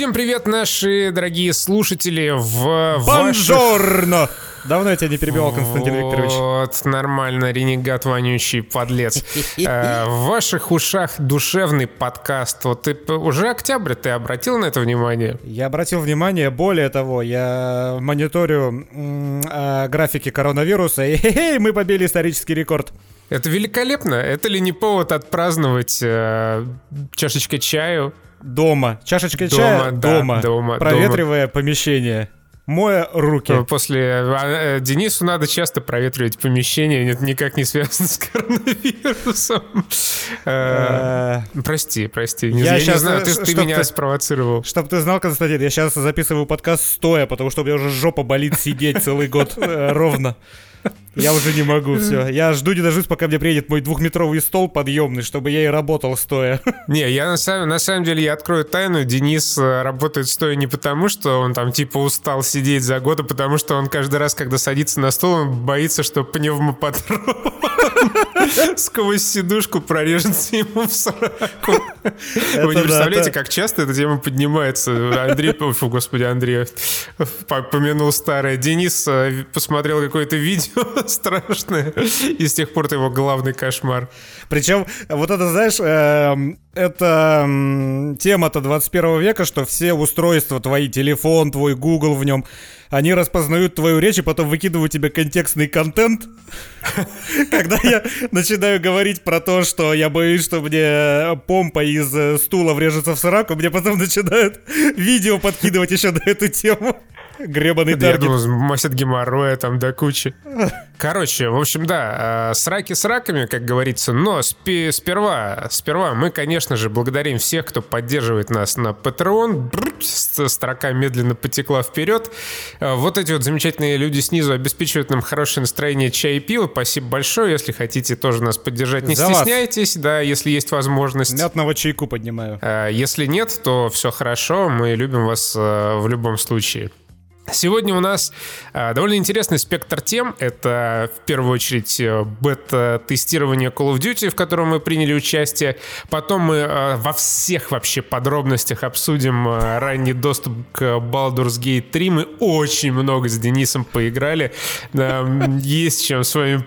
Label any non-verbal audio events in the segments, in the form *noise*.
Всем привет, наши дорогие слушатели в Бонжорно! Давно я тебя не перебивал, Константин вот, Викторович. Вот, нормально, ренегат вонючий, подлец. *laughs* Э, В ваших ушах душевный подкаст. Вот ты уже октябрь, ты обратил на это внимание? Я обратил внимание, более того, я мониторю а, графики коронавируса, *laughs* и мы побили исторический рекорд. Это великолепно. Это ли не повод отпраздновать э, чашечкой чаю? Дома. Чашечка Дома, чая да, дома. дома, Проветривая помещение. Моя руки. После а, э, Денису надо часто проветривать помещение, это никак не связано с коронавирусом. Э, Э, Прости, прости. Я не знаю, ты меня спровоцировал. Чтоб ты знал, Константин, я сейчас записываю подкаст стоя, потому что у меня уже жопа болит сидеть целый год ровно. *laughs* Я уже не могу, все. Я жду не дождусь, пока мне приедет мой двухметровый стол подъемный, чтобы я и работал стоя. *laughs* Не, я на самом, на самом деле я открою тайну. Денис э, работает стоя не потому, что он там типа устал сидеть за год, а потому что он каждый раз, когда садится на стол, он боится, что пневмопатрон *laughs* сквозь сидушку прорежется ему в сраку. Вы не представляете, как часто эта тема поднимается. Андрей, господи, Андрей по- помянул старое. Денис э, посмотрел какое-то видео *laughs* страшное, и с тех пор это его главный кошмар. Причем, вот это, знаешь, эм, это тема-то 21 века, что все устройства, твои, телефон, твой Google в нем, они распознают твою речь и потом выкидывают тебе контекстный контент. *laughs* Когда я начинаю говорить про то, что я боюсь, что мне помпа из э, стула врежется в сраку, мне потом начинают *laughs* видео подкидывать еще на эту тему. *laughs* Гребаный Я таргет. думал, мастер геморроя там до кучи. Короче, в общем, да, э, сраки с раками, как говорится, но спи- сперва, сперва мы, конечно же, благодарим всех, кто поддерживает нас на Patreon. Бррр, Строка медленно потекла вперед. Э, Вот эти вот замечательные люди снизу обеспечивают нам хорошее настроение чай и пива. Спасибо большое. Если хотите тоже нас поддержать, не За вас. стесняйтесь, да, если есть возможность. Мятного чайку поднимаю. Э, Если нет, то все хорошо, мы любим вас в любом случае. Сегодня у нас э, довольно интересный спектр тем. Это в первую очередь э, бета-тестирование Call of Duty, в котором мы приняли участие. Потом мы э, во всех вообще подробностях обсудим ранний доступ к Baldur's Gate 3. Мы очень много с Денисом поиграли. Есть чем с вами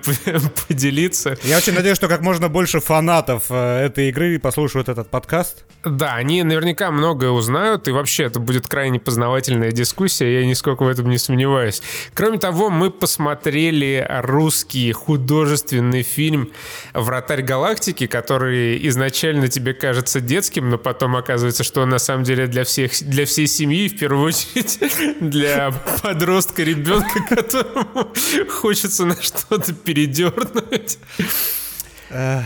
поделиться. Я очень надеюсь, что как можно больше фанатов этой игры послушают этот подкаст. Да, они наверняка многое узнают, и вообще это будет крайне познавательная дискуссия, я нисколько в этом не сомневаюсь. Кроме того, мы посмотрели русский художественный фильм «Вратарь галактики», который изначально тебе кажется детским, но потом оказывается, что он на самом деле для, всех, для всей семьи, в первую очередь *laughs* для подростка, ребенка, *laughs* которому хочется на что-то передернуть.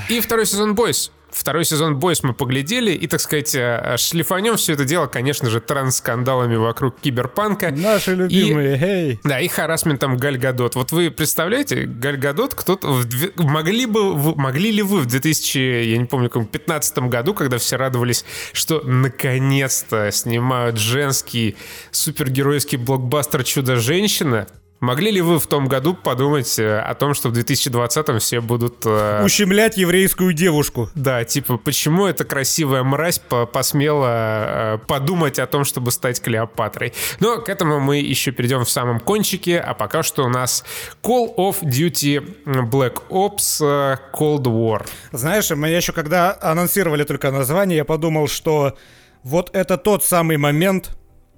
И второй сезон «Бойс». Второй сезон «Бойс» мы поглядели и, так сказать, э, шлифанем все это дело, конечно же, транс-скандалами вокруг киберпанка. Наши любимые, эй. Да, и харасментом Галь Гадот. Вот вы представляете, Галь Гадот, кто-то... в Могли, бы, вы- могли ли вы в 2000, я не помню, каком 15 году, когда все радовались, что наконец-то снимают женский супергеройский блокбастер «Чудо-женщина», Могли ли вы в том году подумать э, о том, что в 2020-м все будут... э, Ущемлять еврейскую девушку. да, типа, почему эта красивая мразь по- посмела э, подумать о том, чтобы стать Клеопатрой? Но к этому мы еще перейдем в самом кончике, а пока что у нас Call of Duty Black Ops э, Cold War. Знаешь, мы еще когда анонсировали только название, я подумал, что вот это тот самый момент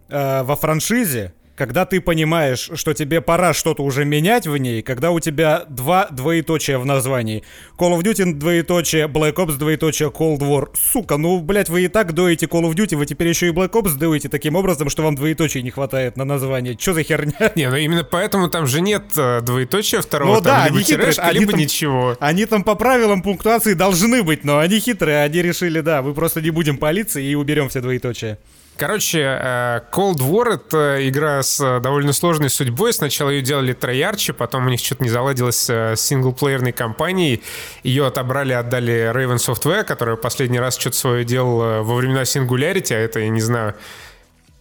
э, во франшизе, когда ты понимаешь, что тебе пора что-то уже менять в ней, когда у тебя два двоеточия в названии. Call of Duty двоеточие, Black Ops двоеточие, Cold War. Сука, ну, блядь, вы и так доите Call of Duty, вы теперь еще и Black Ops доите таким образом, что вам двоеточий не хватает на название. Че за херня? *laughs* Не, ну именно поэтому там же нет э, двоеточия второго, Ну там да, либо они хитрые, тирешка, они либо там- ничего. Они там по правилам пунктуации должны быть, но они хитрые, они решили, да, мы просто не будем палиться и уберем все двоеточия. Короче, э, Cold War — это игра с э, довольно сложной судьбой. Сначала ее делали Троярчи, потом у них что-то не заладилось э, с синглплеерной кампанией. Ее отобрали, отдали Raven Software, которая последний раз что-то свое делала во времена Singularity, а это, я не знаю,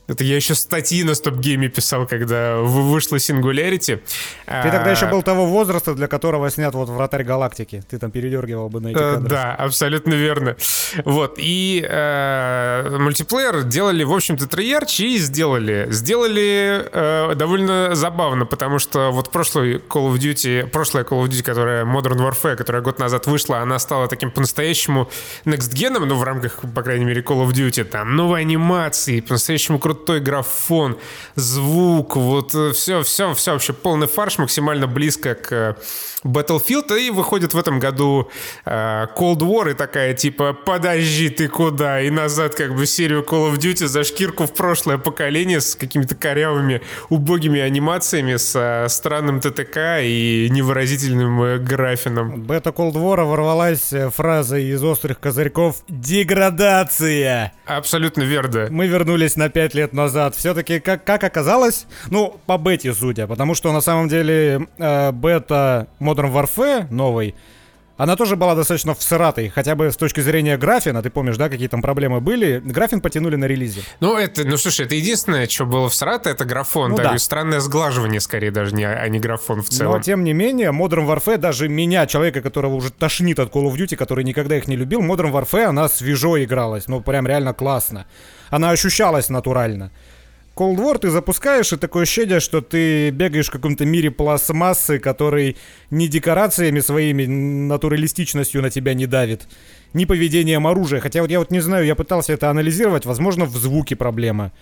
Это я еще статьи на стоп-гейме писал, когда вышла Singularity. Ты тогда еще а, был того возраста, для которого снят вот «Вратарь галактики». Ты там передергивал бы на эти э, кадры. Да, абсолютно верно. Вот, и э, мультиплеер делали, в общем-то, Treyarch и сделали. Сделали э, довольно забавно, потому что вот прошлый Call of Duty, прошлая Call of Duty, которая Modern Warfare, которая год назад вышла, она стала таким по-настоящему next-геном, ну, в рамках, по крайней мере, Call of Duty, там, новые анимации, по-настоящему крутой крутой графон, звук, вот все, все, все вообще полный фарш, максимально близко к э, Battlefield, и выходит в этом году э, Cold War, и такая типа «Подожди, ты куда?» И назад как бы серию Call of Duty за шкирку в прошлое поколение с какими-то корявыми, убогими анимациями, с э, странным ТТК и невыразительным э, графином. Бета Cold War ворвалась э, фраза из «Острых козырьков» «Деградация!» Абсолютно верно. Мы вернулись на пять лет назад. Все-таки, как, как оказалось, ну, по бете судя, потому что на самом деле э, бета Modern Warfare новый, она тоже была достаточно всратой, хотя бы с точки зрения графина, ты помнишь, да, какие там проблемы были, графин потянули на релизе. Ну, это, ну, слушай, это единственное, что было всрато, это графон, ну, да, да. странное сглаживание, скорее, даже, не, а не графон в целом. Но, тем не менее, Modern Warfare, даже меня, человека, которого уже тошнит от Call of Duty, который никогда их не любил, Modern Warfare, она свежо игралась, ну, прям реально классно. Она ощущалась натурально. Cold War ты запускаешь, и такое ощущение, что ты бегаешь в каком-то мире пластмассы, который ни декорациями своими, натуралистичностью на тебя не давит, ни поведением оружия. Хотя вот я вот не знаю, я пытался это анализировать, возможно, в звуке проблема.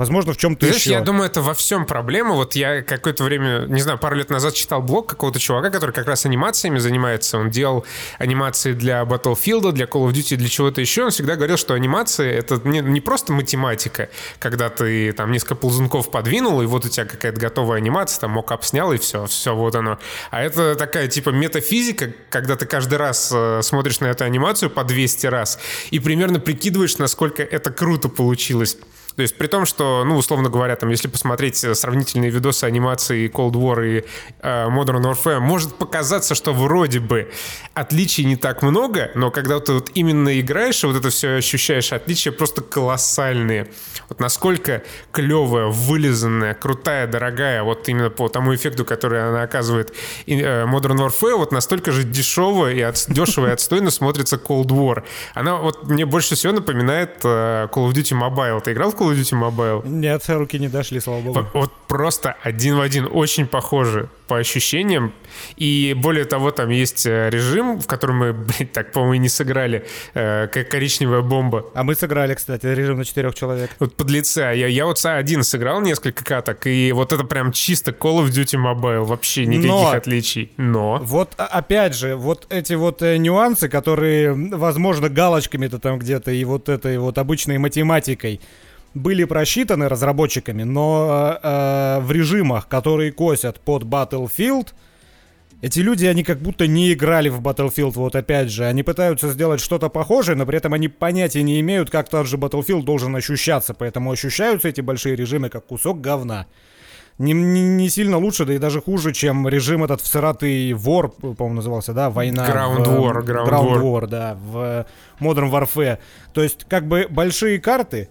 Возможно, в чем-то Знаешь, еще. я думаю, это во всем проблема. Вот я какое-то время, не знаю, пару лет назад читал блог какого-то чувака, который как раз анимациями занимается. Он делал анимации для Battlefield, для Call of Duty, для чего-то еще. Он всегда говорил, что анимации — это не, не просто математика, когда ты там несколько ползунков подвинул, и вот у тебя какая-то готовая анимация, там мокап снял, и все, все вот оно. А это такая типа метафизика, когда ты каждый раз э, смотришь на эту анимацию по 200 раз и примерно прикидываешь, насколько это круто получилось. То есть при том, что, ну, условно говоря, там, если посмотреть э, сравнительные видосы анимации Cold War и э, Modern Warfare, может показаться, что вроде бы отличий не так много, но когда ты вот именно играешь и вот это все ощущаешь, отличия просто колоссальные. Вот насколько клевая, вылизанная, крутая, дорогая, вот именно по тому эффекту, который она оказывает э, Modern Warfare, вот настолько же дешевая и от, дешево и отстойно смотрится Cold War. Она вот мне больше всего напоминает э, Call of Duty Mobile. Ты играл в Call Of Duty Mobile? Нет, руки не дошли, слава богу. Вот просто один в один, очень похожи по ощущениям. И более того, там есть э, режим, в котором мы, *laughs* блин, так, по-моему, и не сыграли, э, как коричневая бомба. А мы сыграли, кстати, режим на четырех человек. Вот под лица. Я, я вот один сыграл несколько каток, и вот это прям чисто Call of Duty Mobile, вообще никаких Но, отличий. Но... Вот, а, опять же, вот эти вот э, нюансы, которые, возможно, галочками-то там где-то, и вот этой вот обычной математикой, были просчитаны разработчиками, но э, в режимах, которые косят под Battlefield, эти люди, они как будто не играли в Battlefield, вот опять же. Они пытаются сделать что-то похожее, но при этом они понятия не имеют, как тот же Battlefield должен ощущаться. Поэтому ощущаются эти большие режимы как кусок говна. Не, не, не сильно лучше, да и даже хуже, чем режим этот всратый War, по-моему, назывался, да, война. Ground в, War, Ground, Ground War. War, да, в Modern Warfare. То есть, как бы большие карты,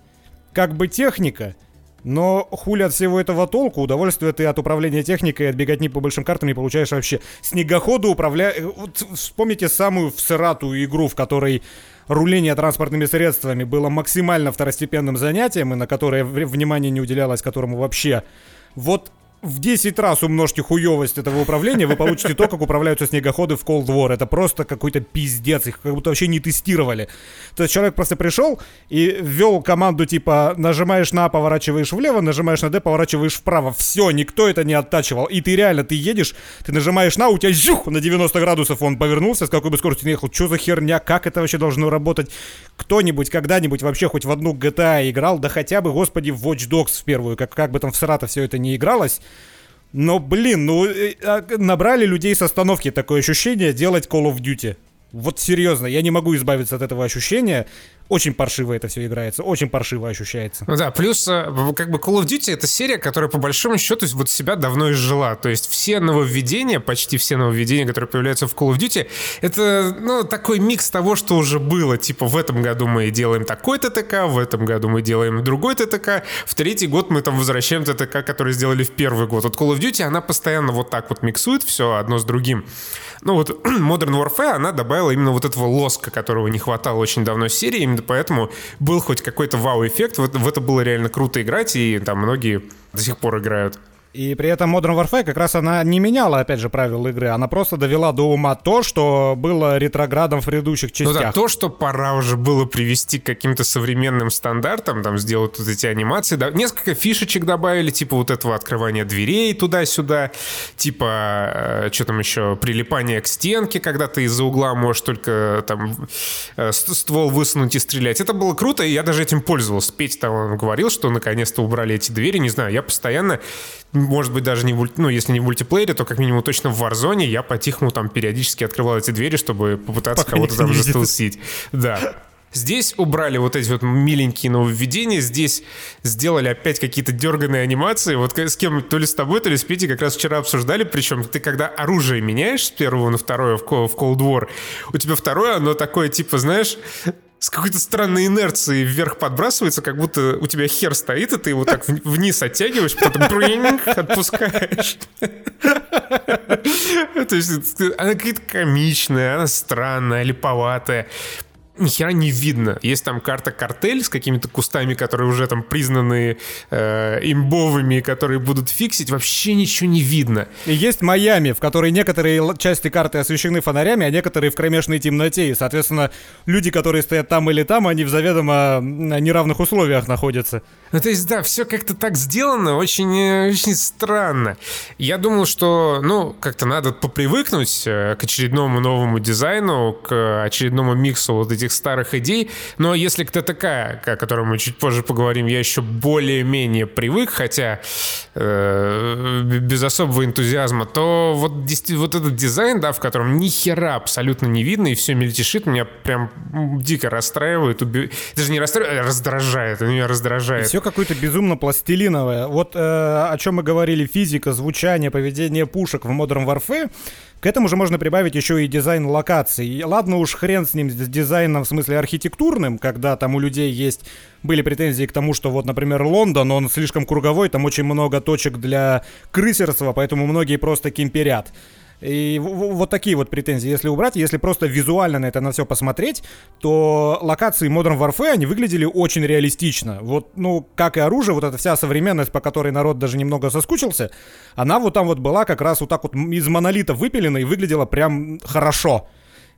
как бы техника, но хули от всего этого толку, удовольствие ты от управления техникой от беготни по большим картам не получаешь вообще. Снегоходу управля... Э, вот вспомните самую всратую игру, в которой руление транспортными средствами было максимально второстепенным занятием, и на которое внимание не уделялось, которому вообще. Вот в 10 раз умножьте хуевость этого управления, вы получите то, как управляются снегоходы в Cold War. Это просто какой-то пиздец, их как будто вообще не тестировали. То есть человек просто пришел и ввел команду типа нажимаешь на А, поворачиваешь влево, нажимаешь на Д, поворачиваешь вправо. Все, никто это не оттачивал. И ты реально, ты едешь, ты нажимаешь на, у тебя жух, на 90 градусов он повернулся, с какой бы скоростью не ехал. Что за херня, как это вообще должно работать? Кто-нибудь когда-нибудь вообще хоть в одну GTA играл, да хотя бы, господи, в Watch Dogs в первую, как, как бы там в Срата все это не игралось. Но, блин, ну, э, а, набрали людей с остановки такое ощущение делать Call of Duty. Вот серьезно, я не могу избавиться от этого ощущения. Очень паршиво это все играется, очень паршиво ощущается. Ну да, плюс э, как бы Call of Duty это серия, которая по большому счету вот себя давно изжила. То есть все нововведения, почти все нововведения, которые появляются в Call of Duty, это ну, такой микс того, что уже было. Типа в этом году мы делаем такой ТТК, в этом году мы делаем другой ТТК, в третий год мы там возвращаем ТТК, который сделали в первый год. Вот Call of Duty, она постоянно вот так вот миксует все одно с другим. Ну вот *clears throat* Modern Warfare, она добавила именно вот этого лоска, которого не хватало очень давно серии, именно поэтому был хоть какой-то вау-эффект, в, в это было реально круто играть, и там многие до сих пор играют. И при этом Modern Warfare как раз она не меняла, опять же, правила игры. Она просто довела до ума то, что было ретроградом в предыдущих частях. Ну да, то, что пора уже было привести к каким-то современным стандартам, там, сделать вот эти анимации. Да, несколько фишечек добавили, типа вот этого открывания дверей туда-сюда, типа, э, что там еще, прилипание к стенке, когда ты из-за угла можешь только там э, ствол высунуть и стрелять. Это было круто, и я даже этим пользовался. Петь там говорил, что наконец-то убрали эти двери, не знаю, я постоянно может быть, даже не в, ну, если не в мультиплеере, то как минимум точно в Warzone я по-тихому там периодически открывал эти двери, чтобы попытаться кого-то там застолсить. Да. Здесь убрали вот эти вот миленькие нововведения, здесь сделали опять какие-то дерганные анимации. Вот с кем, то ли с тобой, то ли с Петей как раз вчера обсуждали, причем ты когда оружие меняешь с первого на второе в Cold War, у тебя второе, оно такое, типа, знаешь, с какой-то странной инерцией вверх подбрасывается, как будто у тебя хер стоит, и ты его так вниз оттягиваешь, потом бринг, отпускаешь. *laughs* То есть она какая-то комичная, она странная, липоватая ни хера не видно. Есть там карта картель с какими-то кустами, которые уже там признаны э, имбовыми, которые будут фиксить, вообще ничего не видно. И есть Майами, в которой некоторые части карты освещены фонарями, а некоторые в кромешной темноте. И, соответственно, люди, которые стоят там или там, они в заведомо неравных условиях находятся. Ну, то есть, да, все как-то так сделано, очень, э, очень странно. Я думал, что, ну, как-то надо попривыкнуть э, к очередному новому дизайну, к очередному миксу вот этих старых идей. Но если к ТТК, о котором мы чуть позже поговорим, я еще более-менее привык, хотя э, без особого энтузиазма, то вот, вот этот дизайн, да, в котором ни хера абсолютно не видно, и все мельтешит, меня прям дико расстраивает, уби... даже не расстраивает, а раздражает, меня раздражает. Все какое-то безумно пластилиновое. Вот э, о чем мы говорили, физика, звучание, поведение пушек в Modern Warfare, к этому же можно прибавить еще и дизайн локаций. Ладно уж хрен с ним, с дизайном в смысле архитектурным, когда там у людей есть были претензии к тому, что вот, например, Лондон, он слишком круговой, там очень много точек для крысерства, поэтому многие просто кемперят. И вот такие вот претензии, если убрать, если просто визуально на это на все посмотреть, то локации Modern Warfare, они выглядели очень реалистично. Вот, ну, как и оружие, вот эта вся современность, по которой народ даже немного соскучился, она вот там вот была как раз вот так вот из монолита выпилена и выглядела прям хорошо.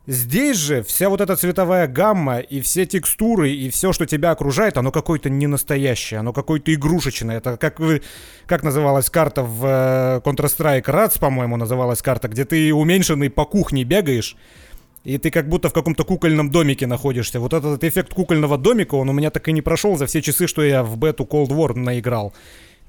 Здесь же вся вот эта цветовая гамма и все текстуры и все, что тебя окружает, оно какое-то не настоящее, оно какое-то игрушечное. Это как вы, как называлась карта в э, Counter-Strike Rats, по-моему, называлась карта, где ты уменьшенный по кухне бегаешь, и ты как будто в каком-то кукольном домике находишься. Вот этот эффект кукольного домика, он у меня так и не прошел за все часы, что я в бету Cold War наиграл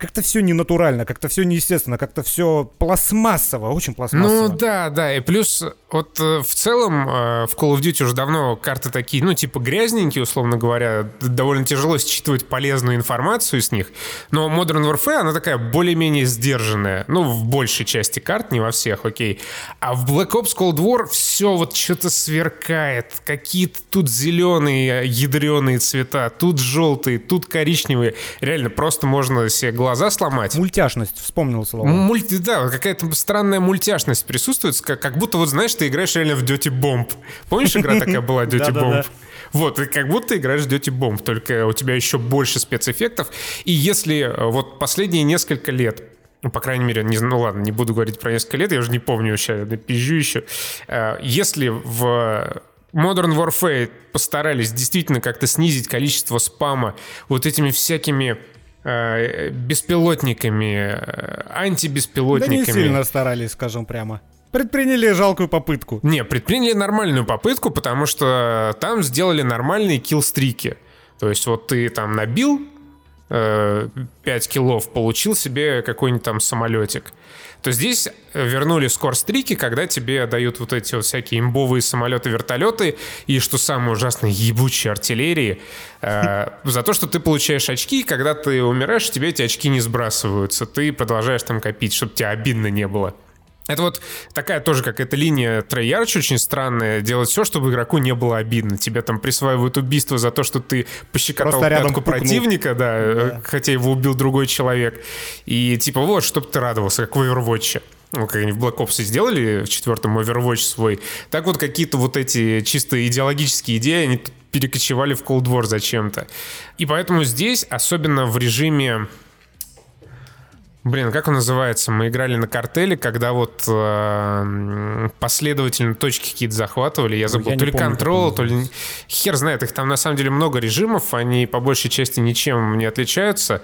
как-то все ненатурально, как-то все неестественно, как-то все пластмассово, очень пластмассово. Ну да, да, и плюс вот э, в целом э, в Call of Duty уже давно карты такие, ну типа грязненькие, условно говоря, довольно тяжело считывать полезную информацию с них, но Modern Warfare, она такая более-менее сдержанная, ну в большей части карт, не во всех, окей, а в Black Ops Cold War все вот что-то сверкает, какие-то тут зеленые ядреные цвета, тут желтые, тут коричневые, реально просто можно себе глаз глаза сломать. Мультяшность, вспомнил слово. Мульти, да, какая-то странная мультяшность присутствует, как, как будто вот, знаешь, ты играешь реально в Dirty Bomb. Помнишь, игра такая была, Dirty Bomb? Вот, и как будто играешь в Dirty Bomb, только у тебя еще больше спецэффектов. И если э, вот последние несколько лет ну, по крайней мере, не, ну ладно, не буду говорить про несколько лет, я уже не помню сейчас, напизжу еще. Э, если в Modern Warfare постарались действительно как-то снизить количество спама вот этими всякими Э, беспилотниками, э, антибеспилотниками. Да не сильно старались, скажем прямо. Предприняли жалкую попытку. Не, предприняли нормальную попытку, потому что там сделали нормальные киллстрики. То есть вот ты там набил э, 5 киллов, получил себе какой-нибудь там самолетик то здесь вернули скорстрики, когда тебе дают вот эти вот всякие имбовые самолеты, вертолеты и, что самое ужасное, ебучие артиллерии, э, за то, что ты получаешь очки, когда ты умираешь, тебе эти очки не сбрасываются, ты продолжаешь там копить, чтобы тебе обидно не было. Это вот такая тоже какая-то линия Treyarch очень странная. Делать все, чтобы игроку не было обидно. Тебе там присваивают убийство за то, что ты пощекотал Просто пятку противника, да, да, хотя его убил другой человек. И типа вот, чтобы ты радовался, как в Overwatch. Ну, как они в Black Ops сделали в четвертом Overwatch свой. Так вот какие-то вот эти чисто идеологические идеи, они перекочевали в Cold War зачем-то. И поэтому здесь, особенно в режиме Блин, как он называется? Мы играли на картеле, когда вот э, последовательно точки какие-то захватывали. Я забыл, я то ли контрол, то ли... Хер знает, их там на самом деле много режимов, они по большей части ничем не отличаются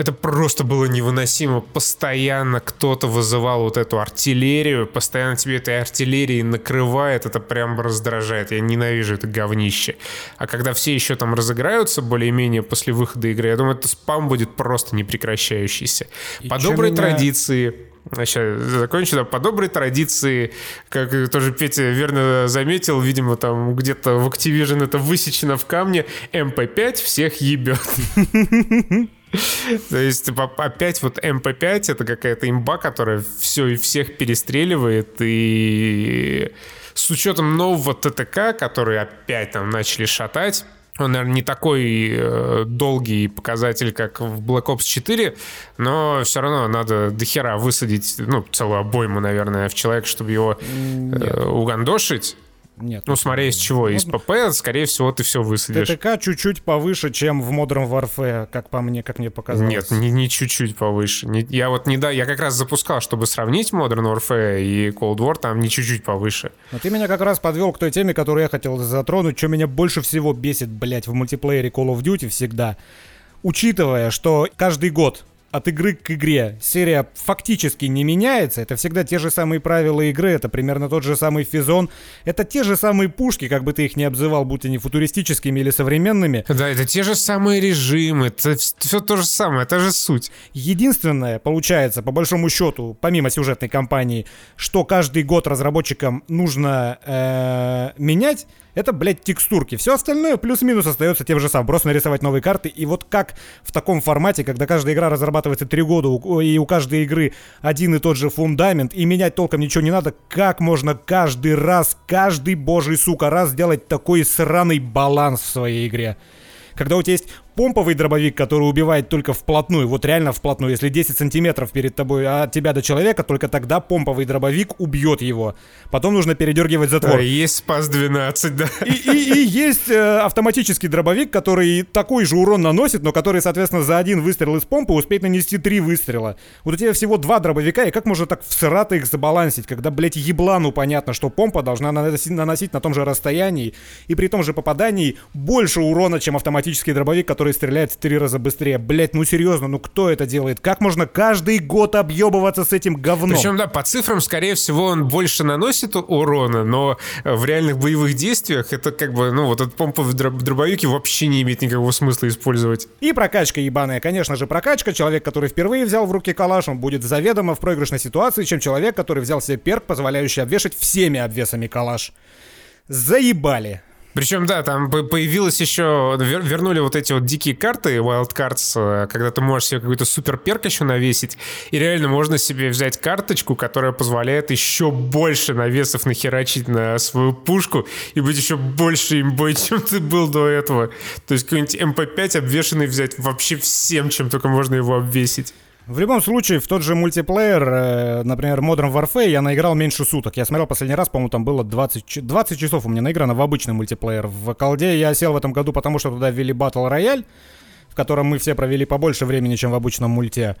это просто было невыносимо. Постоянно кто-то вызывал вот эту артиллерию, постоянно тебе этой артиллерией накрывает, это прям раздражает. Я ненавижу это говнище. А когда все еще там разыграются более-менее после выхода игры, я думаю, это спам будет просто непрекращающийся. И По доброй меня... традиции Сейчас закончу. Да, по доброй традиции, как тоже Петя верно заметил, видимо, там где-то в Activision это высечено в камне, MP5 всех ебет. *laughs* То есть опять вот MP5 это какая-то имба, которая все и всех перестреливает, и с учетом нового TTK, который опять там начали шатать, он, наверное, не такой э, долгий показатель, как в Black Ops 4, но все равно надо дохера высадить, ну, целую обойму, наверное, в человека, чтобы его э, угандошить. Нет. Ну, смотря из чего. Из ПП, скорее всего, ты все высадишь. ТТК чуть-чуть повыше, чем в Modern Warfare, как по мне, как мне показалось. Нет, не, не чуть-чуть повыше. Не, я вот не да, я как раз запускал, чтобы сравнить Modern Warfare и Cold War, там не чуть-чуть повыше. Но ты меня как раз подвел к той теме, которую я хотел затронуть, что меня больше всего бесит, блядь, в мультиплеере Call of Duty всегда. Учитывая, что каждый год от игры к игре серия фактически не меняется. Это всегда те же самые правила игры, это примерно тот же самый физон. Это те же самые пушки, как бы ты их ни обзывал, будь они футуристическими или современными. Да, это те же самые режимы, это все то же самое, это же суть. Единственное, получается, по большому счету, помимо сюжетной кампании, что каждый год разработчикам нужно э, менять, это, блядь, текстурки. Все остальное плюс-минус остается тем же самым. Просто нарисовать новые карты. И вот как в таком формате, когда каждая игра разрабатывается три года, и у каждой игры один и тот же фундамент, и менять толком ничего не надо, как можно каждый раз, каждый божий, сука, раз сделать такой сраный баланс в своей игре? Когда у тебя есть помповый дробовик, который убивает только вплотную, вот реально вплотную, если 10 сантиметров перед тобой от тебя до человека, только тогда помповый дробовик убьет его. Потом нужно передергивать затвор. А, есть спас 12, да. И, и, и есть э, автоматический дробовик, который такой же урон наносит, но который, соответственно, за один выстрел из помпы успеет нанести три выстрела. Вот у тебя всего два дробовика, и как можно так всрато их забалансить, когда, блядь, еблану понятно, что помпа должна наносить, наносить на том же расстоянии и при том же попадании больше урона, чем автоматический дробовик, который который стреляет в три раза быстрее. Блять, ну серьезно, ну кто это делает? Как можно каждый год объебываться с этим говном? Причем, да, по цифрам, скорее всего, он больше наносит урона, но в реальных боевых действиях это как бы, ну, вот этот помповый дробовик вообще не имеет никакого смысла использовать. И прокачка ебаная. Конечно же, прокачка. Человек, который впервые взял в руки калаш, он будет заведомо в проигрышной ситуации, чем человек, который взял себе перк, позволяющий обвешать всеми обвесами калаш. Заебали. Причем, да, там появилось еще, вернули вот эти вот дикие карты, wild cards, э, когда ты можешь себе какой-то супер перк еще навесить, и реально можно себе взять карточку, которая позволяет еще больше навесов нахерачить на свою пушку и быть еще больше имбой, *laughs* чем ты был до этого. То есть какой-нибудь MP5 обвешенный взять вообще всем, чем только можно его обвесить. В любом случае, в тот же мультиплеер, э, например, Modern Warfare, я наиграл меньше суток. Я смотрел последний раз, по-моему, там было 20, 20 часов у меня наиграно в обычный мультиплеер. В колде я сел в этом году, потому что туда ввели Battle Royale, в котором мы все провели побольше времени, чем в обычном мульте.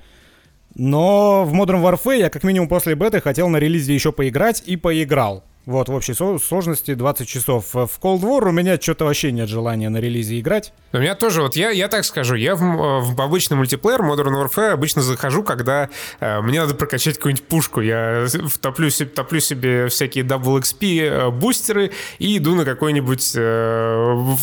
Но в Modern Warfare я как минимум после беты хотел на релизе еще поиграть и поиграл. Вот, в общей сложности 20 часов. В Cold War у меня что-то вообще нет желания на релизе играть. У меня тоже, вот я, я так скажу, я в, в обычный мультиплеер Modern Warfare обычно захожу, когда э, мне надо прокачать какую-нибудь пушку. Я топлю, топлю себе всякие Double XP э, бустеры и иду на какую-нибудь э,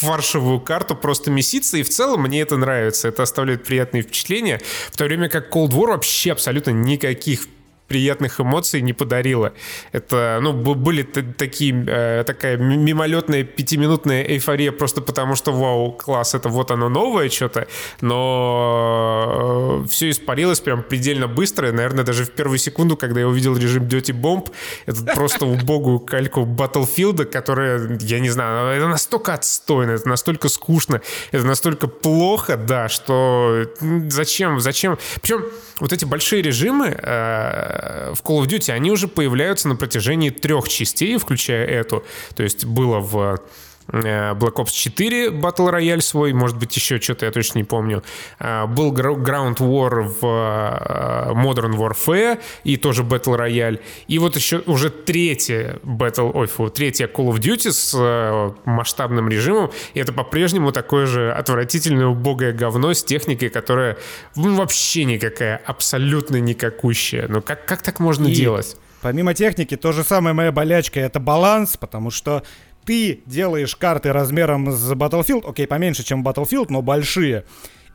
фаршевую карту просто меситься, и в целом мне это нравится. Это оставляет приятные впечатления, в то время как Cold War вообще абсолютно никаких приятных эмоций не подарила. Это, ну, были такие, э, такая мимолетная пятиминутная эйфория просто потому, что, вау, класс, это вот оно новое что-то, но э, все испарилось прям предельно быстро, и, наверное, даже в первую секунду, когда я увидел режим Dirty Bomb, это просто убогую кальку Battlefield, которая, я не знаю, это настолько отстойно, это настолько скучно, это настолько плохо, да, что зачем, зачем, причем вот эти большие режимы, э, в Call of Duty, они уже появляются на протяжении трех частей, включая эту. То есть было в Э, Black Ops 4 Battle Royale свой, может быть, еще что-то, я точно не помню. Э, был Ground War в э, Modern Warfare и тоже Battle Royale. И вот еще уже третья Battle, ой, фу, третья Call of Duty с масштабным режимом. И это по-прежнему такое же отвратительное, убогое говно с техникой, которая ну, вообще никакая, абсолютно никакущая. Ну как, как так можно и... делать? Помимо техники, то же самое моя болячка — это баланс, потому что ты делаешь карты размером с Battlefield, окей, поменьше, чем Battlefield, но большие,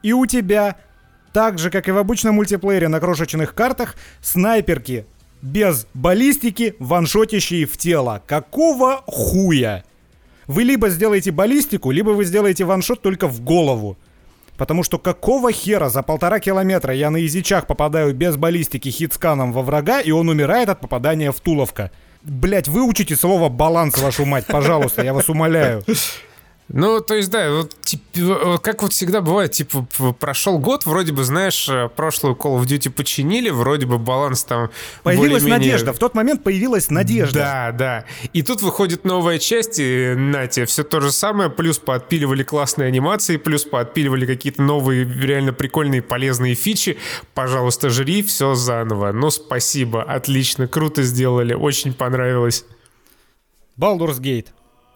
и у тебя, так же, как и в обычном мультиплеере на крошечных картах, снайперки без баллистики, ваншотящие в тело. Какого хуя? Вы либо сделаете баллистику, либо вы сделаете ваншот только в голову. Потому что какого хера за полтора километра я на изичах попадаю без баллистики хитсканом во врага, и он умирает от попадания в туловка? Блять, выучите слово баланс, вашу мать, пожалуйста, я вас умоляю. Ну, то есть, да, вот, типа, как вот всегда бывает, типа, прошел год, вроде бы, знаешь, э, прошлую Call of Duty починили, вроде бы баланс там Появилась надежда, в тот момент появилась надежда. Да, да. И тут выходит новая часть, и, на тебе, все то же самое, плюс поотпиливали классные анимации, плюс поотпиливали какие-то новые, реально прикольные, полезные фичи. Пожалуйста, жри все заново. Ну, спасибо, отлично, круто сделали, очень понравилось. Baldur's Gate.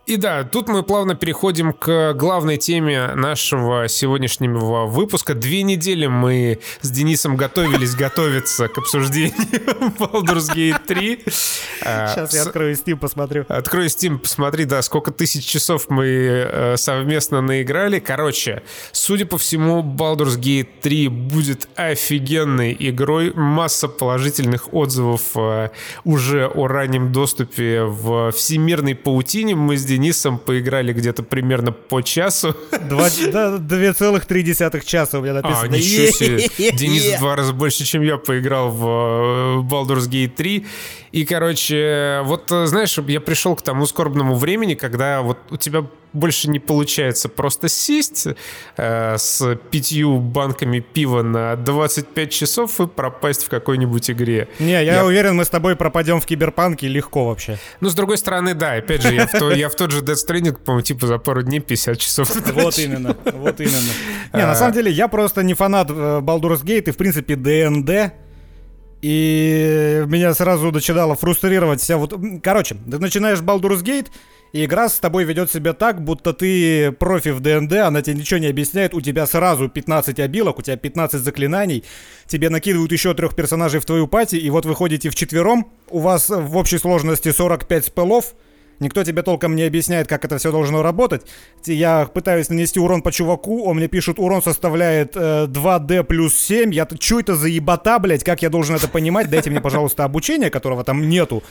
И да, тут мы плавно переходим к главной теме нашего сегодняшнего выпуска. Две недели мы с Денисом готовились готовиться к обсуждению *laughs* Baldur's Gate 3. Сейчас я открою Steam, посмотрю. Открою Steam, посмотри, да, сколько тысяч часов мы э, совместно наиграли. Короче, судя по всему, Baldur's Gate 3 будет офигенной игрой. Масса положительных отзывов э, уже о раннем доступе в всемирной паутине. Мы с Денисом поиграли где-то примерно по часу. Два, да, 2,3 часа у меня написано. А, ничего себе. *laughs* Денис в два раза больше, чем я поиграл в э, Baldur's Gate 3. И, короче, вот, э, знаешь, я пришел к тому скорбному времени, когда вот у тебя больше не получается просто сесть э, с пятью банками пива на 25 часов и пропасть в какой-нибудь игре. Не, я, я уверен, мы с тобой пропадем в киберпанке легко вообще. Ну, с другой стороны, да, опять же, я в, то, я в тот же Death Stranding, по-моему, типа за пару дней 50 часов. Вот именно, вот именно. Не, на самом деле, я просто не фанат э, Baldur's Gate и, в принципе, ДНД. И меня сразу начинало фрустрировать вся вот... Короче, ты начинаешь Baldur's Gate, и игра с тобой ведет себя так, будто ты профи в ДНД, она тебе ничего не объясняет, у тебя сразу 15 обилок, у тебя 15 заклинаний, тебе накидывают еще трех персонажей в твою пати, и вот вы ходите вчетвером, у вас в общей сложности 45 спелов, Никто тебе толком не объясняет, как это все должно работать. Я пытаюсь нанести урон по чуваку, он мне пишет, урон составляет э, 2D плюс 7. Я, что это за ебата, блядь, как я должен это понимать? Дайте мне, пожалуйста, обучение, которого там нету.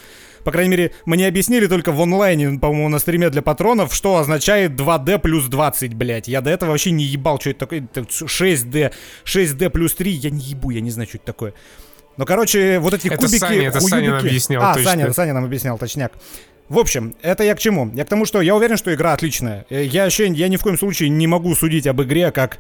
По крайней мере, мне объяснили только в онлайне, по-моему, на стриме для патронов, что означает 2D плюс 20, блядь. Я до этого вообще не ебал, что это такое. 6D, 6D плюс 3, я не ебу, я не знаю, что это такое. Но, короче, вот эти это кубики... Саня, это Саня нам объяснял. А, Саня, Саня нам объяснял, точняк. В общем, это я к чему? Я к тому, что я уверен, что игра отличная. Э, я вообще, я ни в коем случае не могу судить об игре как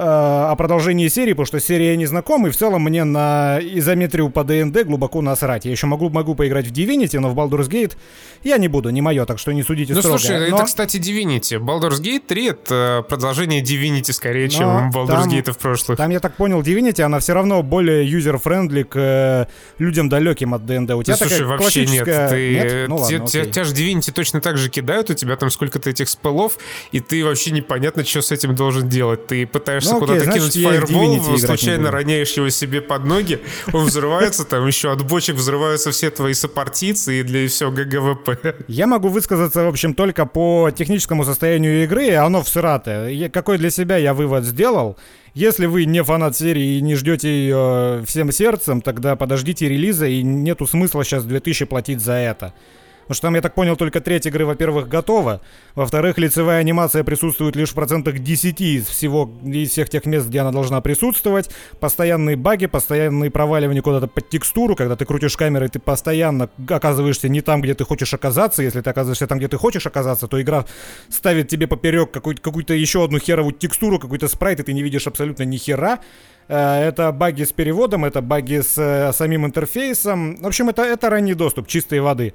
о продолжении серии, потому что серия не знакома, и в целом мне на изометрию по ДНД глубоко насрать. Я еще могу, могу поиграть в Divinity, но в Baldur's Gate я не буду, не мое, так что не судите ну, строго. слушай, но... это, кстати, Divinity. Baldur's Gate 3 — это продолжение Divinity скорее, но чем Baldur's там, Gate в прошлых. Там, я так понял, Divinity, она все равно более user-friendly к э, людям далеким от DnD. У тебя да, слушай, такая вообще классическая... нет. Ты, нет? Ну, ладно, тебя, тебя же Divinity точно так же кидают, у тебя там сколько-то этих спеллов, и ты вообще непонятно, что с этим должен делать. Ты пытаешься ну, куда-то кинуть fireball, случайно роняешь его себе под ноги, он взрывается, там еще от бочек взрываются все твои сопартийцы, и для всего GG WP. Я могу высказаться, в общем, только по техническому состоянию игры, оно всратое. Какой для себя я вывод сделал? Если вы не фанат серии и не ждете ее всем сердцем, тогда подождите релиза, и нету смысла сейчас 2000 платить за это. Потому что там, я так понял, только треть игры, во-первых, готова. Во-вторых, лицевая анимация присутствует лишь в процентах 10 из всего, из всех тех мест, где она должна присутствовать. Постоянные баги, постоянные проваливания куда-то под текстуру. Когда ты крутишь камерой, ты постоянно оказываешься не там, где ты хочешь оказаться. Если ты оказываешься там, где ты хочешь оказаться, то игра ставит тебе поперек какую-то, какую-то еще одну херовую текстуру, какой-то спрайт, и ты не видишь абсолютно ни хера. Э, это баги с переводом, это баги с э, самим интерфейсом. В общем, это, это ранний доступ, чистой воды.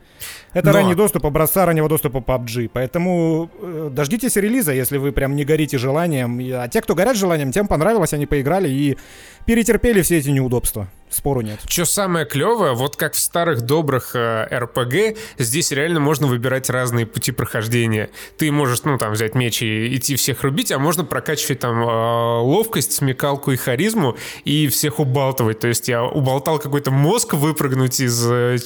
Это Но... ранний доступ образца раннего доступа PUBG. Поэтому э, дождитесь релиза, если вы прям не горите желанием. А те, кто горят желанием, тем понравилось, они поиграли и перетерпели все эти неудобства. Спору нет. Что самое клевое, вот как в старых добрых э, РПГ, здесь реально можно выбирать разные пути прохождения. Ты можешь, ну, там, взять меч и идти всех рубить, а можно прокачивать там э, ловкость, смекалку и харизму и всех убалтывать. То есть я уболтал какой-то мозг выпрыгнуть из... Э,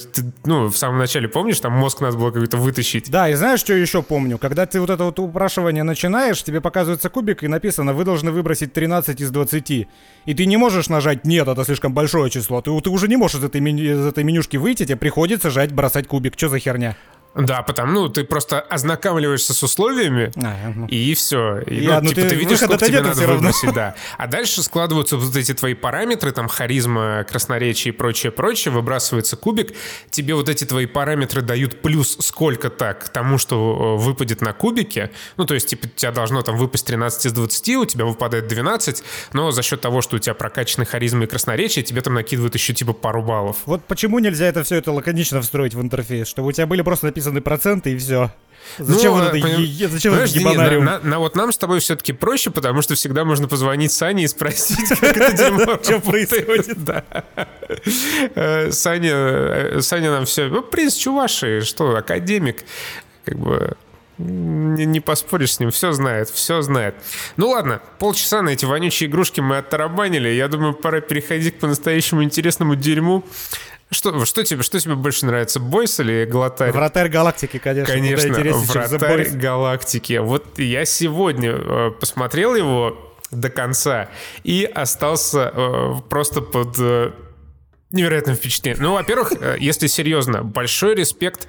ну, в самом начале, помнишь, там мозг надо было какой-то вытащить. Да, и знаешь, что еще помню? Когда ты вот это вот упрашивание начинаешь, тебе показывается кубик и написано, вы должны выбросить 13 из 20. И ты не можешь нажать «нет, это слишком большое число. Ты, ты уже не можешь из этой, меню, из этой менюшки выйти, тебе приходится жать, бросать кубик. Что за херня? Да, потому ну ты просто ознакомливаешься с условиями а, ну. и все. И, ну, ну, типа, ты, ты видишь, сколько тебе надо выбросить, да. *laughs* А дальше складываются вот эти твои параметры, там харизма, красноречие и прочее, прочее, выбрасывается кубик, тебе вот эти твои параметры дают плюс сколько так к тому, что э, выпадет на кубике. Ну, то есть, типа, у тебя должно там выпасть 13 из 20, у тебя выпадает 12, но за счет того, что у тебя прокачаны харизма и красноречие, тебе там накидывают еще типа пару баллов. Вот почему нельзя это все это лаконично встроить в интерфейс, чтобы у тебя были просто написаны проценты и все. Зачем ну, вот это, поним... е... зачем это ебанариум? На, на, на, вот нам с тобой все-таки проще, потому что всегда можно позвонить Сане и спросить, как это *laughs* дерьмо Что происходит. Да. Э, Саня, э, Саня нам все... Ну, принц Чуваши, что, академик. Как бы не, не поспоришь с ним, все знает, все знает. Ну ладно, полчаса на эти вонючие игрушки мы оттарабанили. Я думаю, пора переходить к по-настоящему интересному дерьму. Что, что, тебе, что тебе больше нравится, Бойс или Глотарь? Вратарь галактики, конечно. Конечно, Вратарь галактики. Вот я сегодня э, посмотрел его до конца и остался э, просто под э, невероятным впечатлением. Ну, во-первых, э, если серьезно, большой респект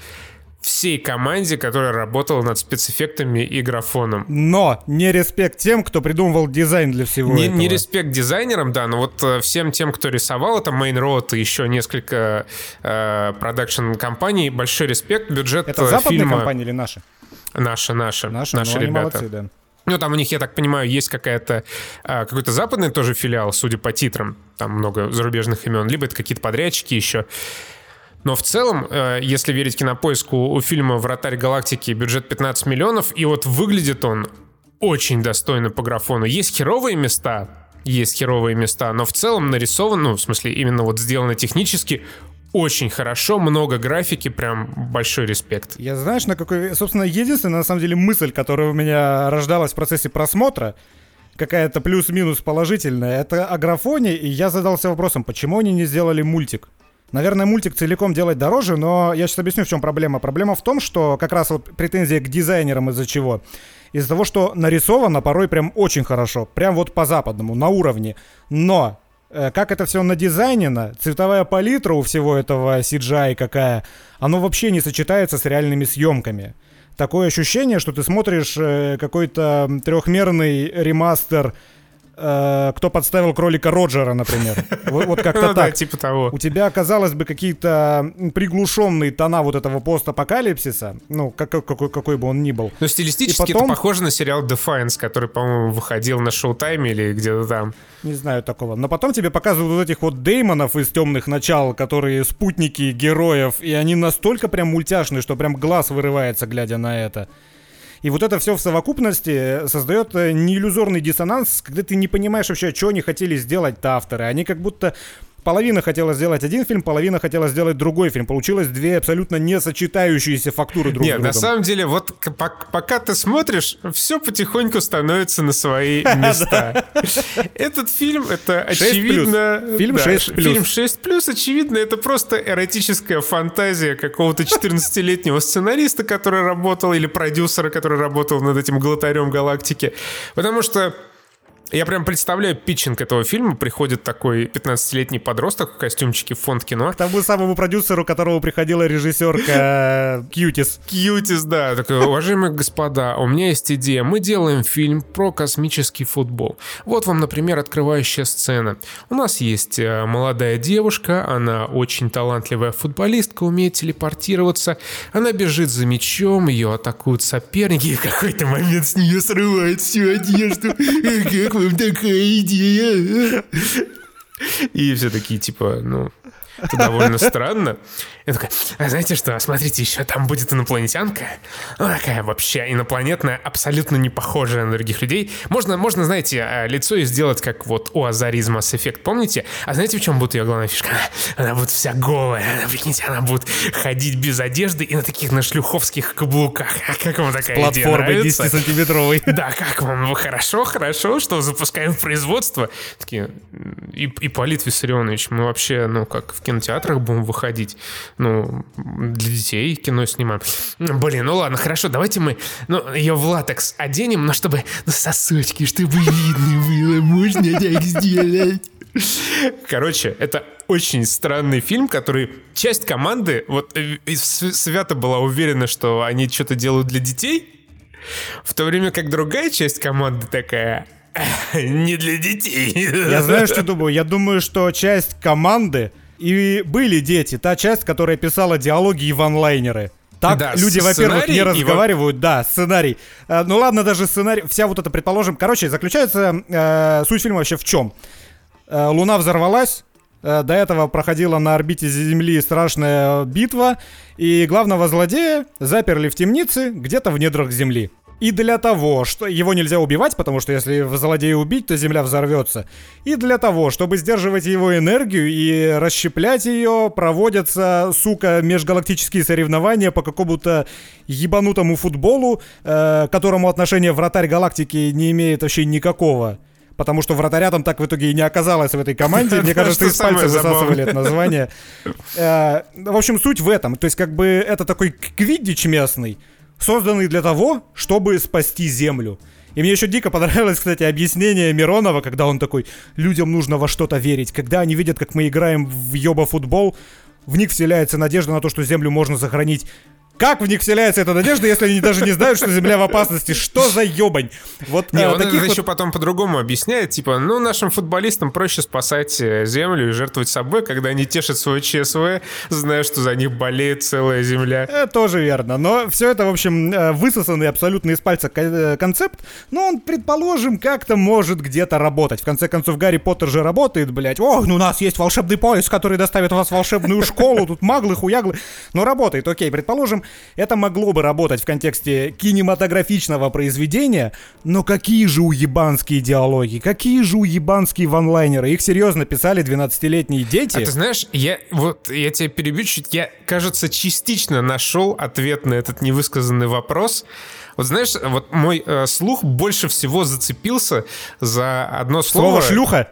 всей команде, которая работала над спецэффектами и графоном. Но не респект тем, кто придумывал дизайн для всего не, этого. Не респект дизайнерам, да, но вот э, всем тем, кто рисовал, это Main Road и еще несколько э, продакшн-компаний, большой респект. Бюджет Это западные фильма... компании или наши? Наши, наши. Наши, наши ну, ребята. молодцы, да. Ну, там у них, я так понимаю, есть какая-то а, какой-то западный тоже филиал, судя по титрам. Там много зарубежных имен. Либо это какие-то подрядчики еще. Но в целом, э, если верить кинопоиску, у фильма «Вратарь галактики» бюджет 15 миллионов, и вот выглядит он очень достойно по графону. Есть херовые места, есть херовые места, но в целом нарисован, ну, в смысле, именно вот сделано технически очень хорошо, много графики, прям большой респект. Я знаешь, на какой... Собственно, единственная, на самом деле, мысль, которая у меня рождалась в процессе просмотра, какая-то плюс-минус положительная, это о графоне, и я задался вопросом, почему они не сделали мультик? Наверное, мультик целиком делать дороже, но я сейчас объясню, в чем проблема. Проблема в том, что как раз вот претензия к дизайнерам из-за чего? Из-за того, что нарисовано порой прям очень хорошо, прям вот по-западному, на уровне. Но э, как это все надизайнено, цветовая палитра у всего этого CGI какая, оно вообще не сочетается с реальными съемками. Такое ощущение, что ты смотришь э, какой-то трехмерный ремастер кто подставил кролика Роджера, например. *laughs* Вот, вот как-то Ну да, так. типа того. У тебя, казалось бы, какие-то приглушенные тона вот этого постапокалипсиса, ну, как- какой, какой бы он ни был. Но стилистически потом- это похоже на сериал Defiance, который, по-моему, выходил на Шоу-тайме или где-то там. Не знаю такого. Но потом тебе показывают вот этих вот деймонов из темных начал, которые спутники героев, и они настолько прям мультяшные, что прям глаз вырывается, глядя на это. И вот это все в совокупности создает э, неиллюзорный диссонанс, когда ты не понимаешь вообще, что они хотели сделать-то авторы. Они как будто половина хотела сделать один фильм, половина хотела сделать другой фильм. Получилось две абсолютно не сочетающиеся фактуры друг с Нет, другом. на самом деле, вот пока ты смотришь, все потихоньку становится на свои *laughs* места. Этот фильм, это 6+. очевидно... Фильм да, 6+. ш- Фильм 6+, очевидно, это просто эротическая фантазия какого-то 14-летнего сценариста, который работал, или продюсера, который работал над этим глотарем галактики. Потому что я прям представляю питчинг этого фильма. Приходит такой 15-летний подросток в костюмчике в фонд кино. К тому самому продюсеру, которого приходила режиссерка э, Кьютис. Кьютис, да, такой, уважаемые господа, у меня есть идея. Мы делаем фильм про космический футбол. Вот вам, например, открывающая сцена. У нас есть э, молодая девушка, она очень талантливая футболистка, умеет телепортироваться. Она бежит за мячом, ее атакуют соперники, и в какой-то момент с нее срывает всю одежду. Как такая идея? И все такие, типа, ну, это довольно странно. Я такой, а знаете что, смотрите, еще там будет инопланетянка. Ну, такая вообще инопланетная, абсолютно не похожая на других людей. Можно, можно, знаете, а, лицо и сделать как вот у Азари из Mass Effect, помните? А знаете, в чем будет ее главная фишка? Она, она будет вся голая, она, прикиньте, она будет ходить без одежды и на таких на шлюховских каблуках. А как вам такая идея Платформой нравится? 10-сантиметровой. Да, как вам? Ну, Хорошо, хорошо, что запускаем в производство. Такие, и, Ипполит Виссарионович, мы вообще, ну, как в кинотеатрах будем выходить. Ну, для детей кино снимаем. Блин, ну ладно, хорошо, давайте мы ну, ее в латекс оденем, но чтобы ну, сосочки, чтобы видно было, можно так сделать. Короче, это очень странный фильм, который часть команды вот э, с- свято была уверена, что они что-то делают для детей, в то время как другая часть команды такая не для детей. Я знаю, что думаю. Я думаю, что часть команды и были дети. Та часть, которая писала диалоги и ванлайнеры. Так Да, люди, во-первых, не и разговаривают. Да, сценарий. Э, ну ладно, даже сценарий. Вся вот это, предположим. Короче, заключается э, суть фильма вообще в чем? Э, Луна взорвалась. э, До этого проходила на орбите Земли страшная битва, и главного злодея заперли в темнице где-то в недрах Земли. И для того, что его нельзя убивать, потому что если злодея убить, то Земля взорвется. И для того, чтобы сдерживать его энергию и расщеплять ее, проводятся, сука, межгалактические соревнования по какому-то ебанутому футболу, э, которому отношения вратарь галактики не имеет вообще никакого. Потому что вратаря там так в итоге и не оказалось в этой команде. *laughs* Мне кажется, из пальца высасывали это название. *laughs* Э, В общем, суть в этом. То есть, как бы это такой квиддич местный, созданный для того, чтобы спасти Землю. И мне еще дико понравилось, кстати, объяснение Миронова, когда он такой, людям нужно во что-то верить. Когда они видят, как мы играем в ёба футбол, в них вселяется надежда на то, что Землю можно сохранить. Как в них вселяется эта надежда, если они даже не знают, что Земля в опасности? Что за ёбань? Вот Не, э, он таких вот- еще потом по-другому объясняет, типа, ну, нашим футболистам проще спасать э, землю и жертвовать собой, когда они тешат свой ЧСВ, зная, что за них болеет целая земля. Э, тоже верно. Но все это, в общем, э, высосанный абсолютно из пальца ко- концепт. Но он, предположим, как-то может где-то работать. В конце концов, Гарри Поттер же работает, блядь. Ох, ну у нас есть волшебный поезд, который доставит вас в волшебную школу. Тут маглы, хуяглы. Но работает, окей. Предположим, это могло бы работать в контексте кинематографичного произведения. Но какие же уебанские диалоги? Какие же уебанские ванлайнеры? Их серьезно писали 12-летние дети. А ты знаешь, я вот я тебя перебью чуть, я, кажется, частично нашел ответ на этот невысказанный вопрос. Вот знаешь, вот мой э, слух больше всего зацепился за одно слово. Слово шлюха.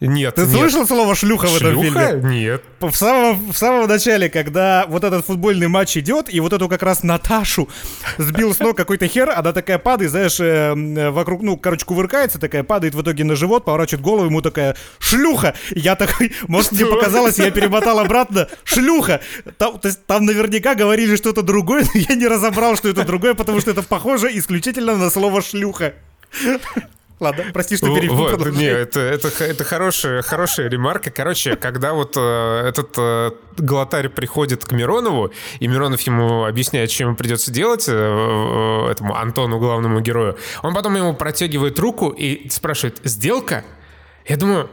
Нет, Ты нет. слышал слово шлюха в этом фильме? Шлюха? Нет. В самом, в самом начале, когда вот этот футбольный матч идет, и вот эту как раз Наташу сбил с ног какой-то хер, она такая падает, знаешь, э, э, вокруг, ну, короче, кувыркается такая, падает в итоге на живот, поворачивает голову, ему такая, шлюха! Я такой, *laughs* может, мне показалось, я перемотал обратно, шлюха! Там, то есть, там наверняка говорили что-то другое, но я не разобрал, что это другое, потому что это похоже исключительно на слово шлюха. Ладно, прости, что перебил. Вот, не, это, это, это хорошая, хорошая ремарка. Короче, когда вот э, этот э, глотарь приходит к Миронову, и Миронов ему объясняет, что ему придется делать, э, э, этому Антону, главному герою, он потом ему протягивает руку и спрашивает, сделка? Я думаю,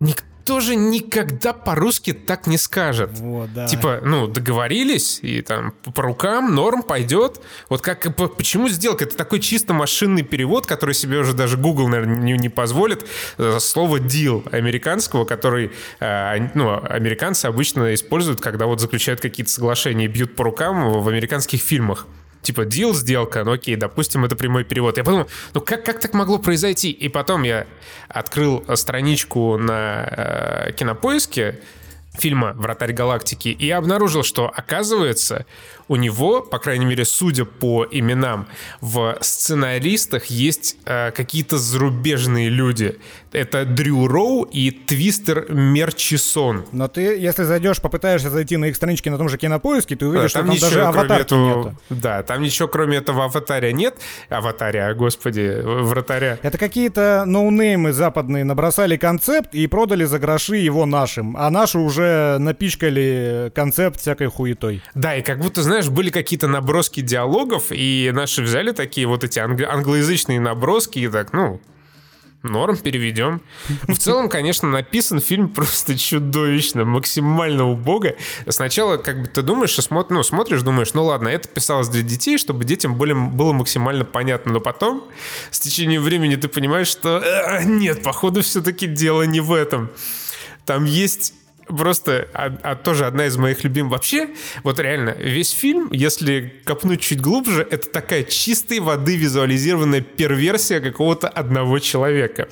никто тоже никогда по-русски так не скажет. Вот, да. Типа, ну, договорились, и там по рукам норм пойдет. Вот как, почему сделка? Это такой чисто машинный перевод, который себе уже даже Google, наверное, не, не позволит. Э, слово deal американского, который, э, ну, американцы обычно используют, когда вот заключают какие-то соглашения и бьют по рукам в американских фильмах типа deal, сделка, ну окей, допустим, это прямой перевод. Я подумал, ну как, как так могло произойти? И потом я открыл страничку на э, кинопоиске фильма «Вратарь галактики» и обнаружил, что, оказывается, у него, по крайней мере, судя по именам, в сценаристах есть э, какие-то зарубежные люди. Это Дрю Роу и Твистер Мерчисон. Но ты, если зайдешь, попытаешься зайти на их странички на том же кинопоиске, ты увидишь, да, там что там даже аватарки этого, нет. Да, там ничего кроме этого аватаря нет. Аватаря, господи, вратаря. Это какие-то ноунеймы западные набросали концепт и продали за гроши его нашим. А наши уже напичкали концепт всякой хуетой. Да, и как будто, знаешь, знаешь, были какие-то наброски диалогов, и наши взяли такие вот эти анг- англоязычные наброски, и так, ну, норм, переведем. В целом, конечно, написан фильм *laughs* просто чудовищно, максимально убого. Сначала, как бы ты думаешь, смотри, ну, смотришь, думаешь, ну ладно, это писалось для детей, чтобы детям были, было максимально понятно, но потом, с течением времени, ты понимаешь, что э, нет, походу, все-таки дело не в этом. Там есть просто а, а тоже одна из моих любимых. Вообще, вот реально, весь фильм, если копнуть чуть глубже, это такая чистой воды визуализированная перверсия какого-то одного человека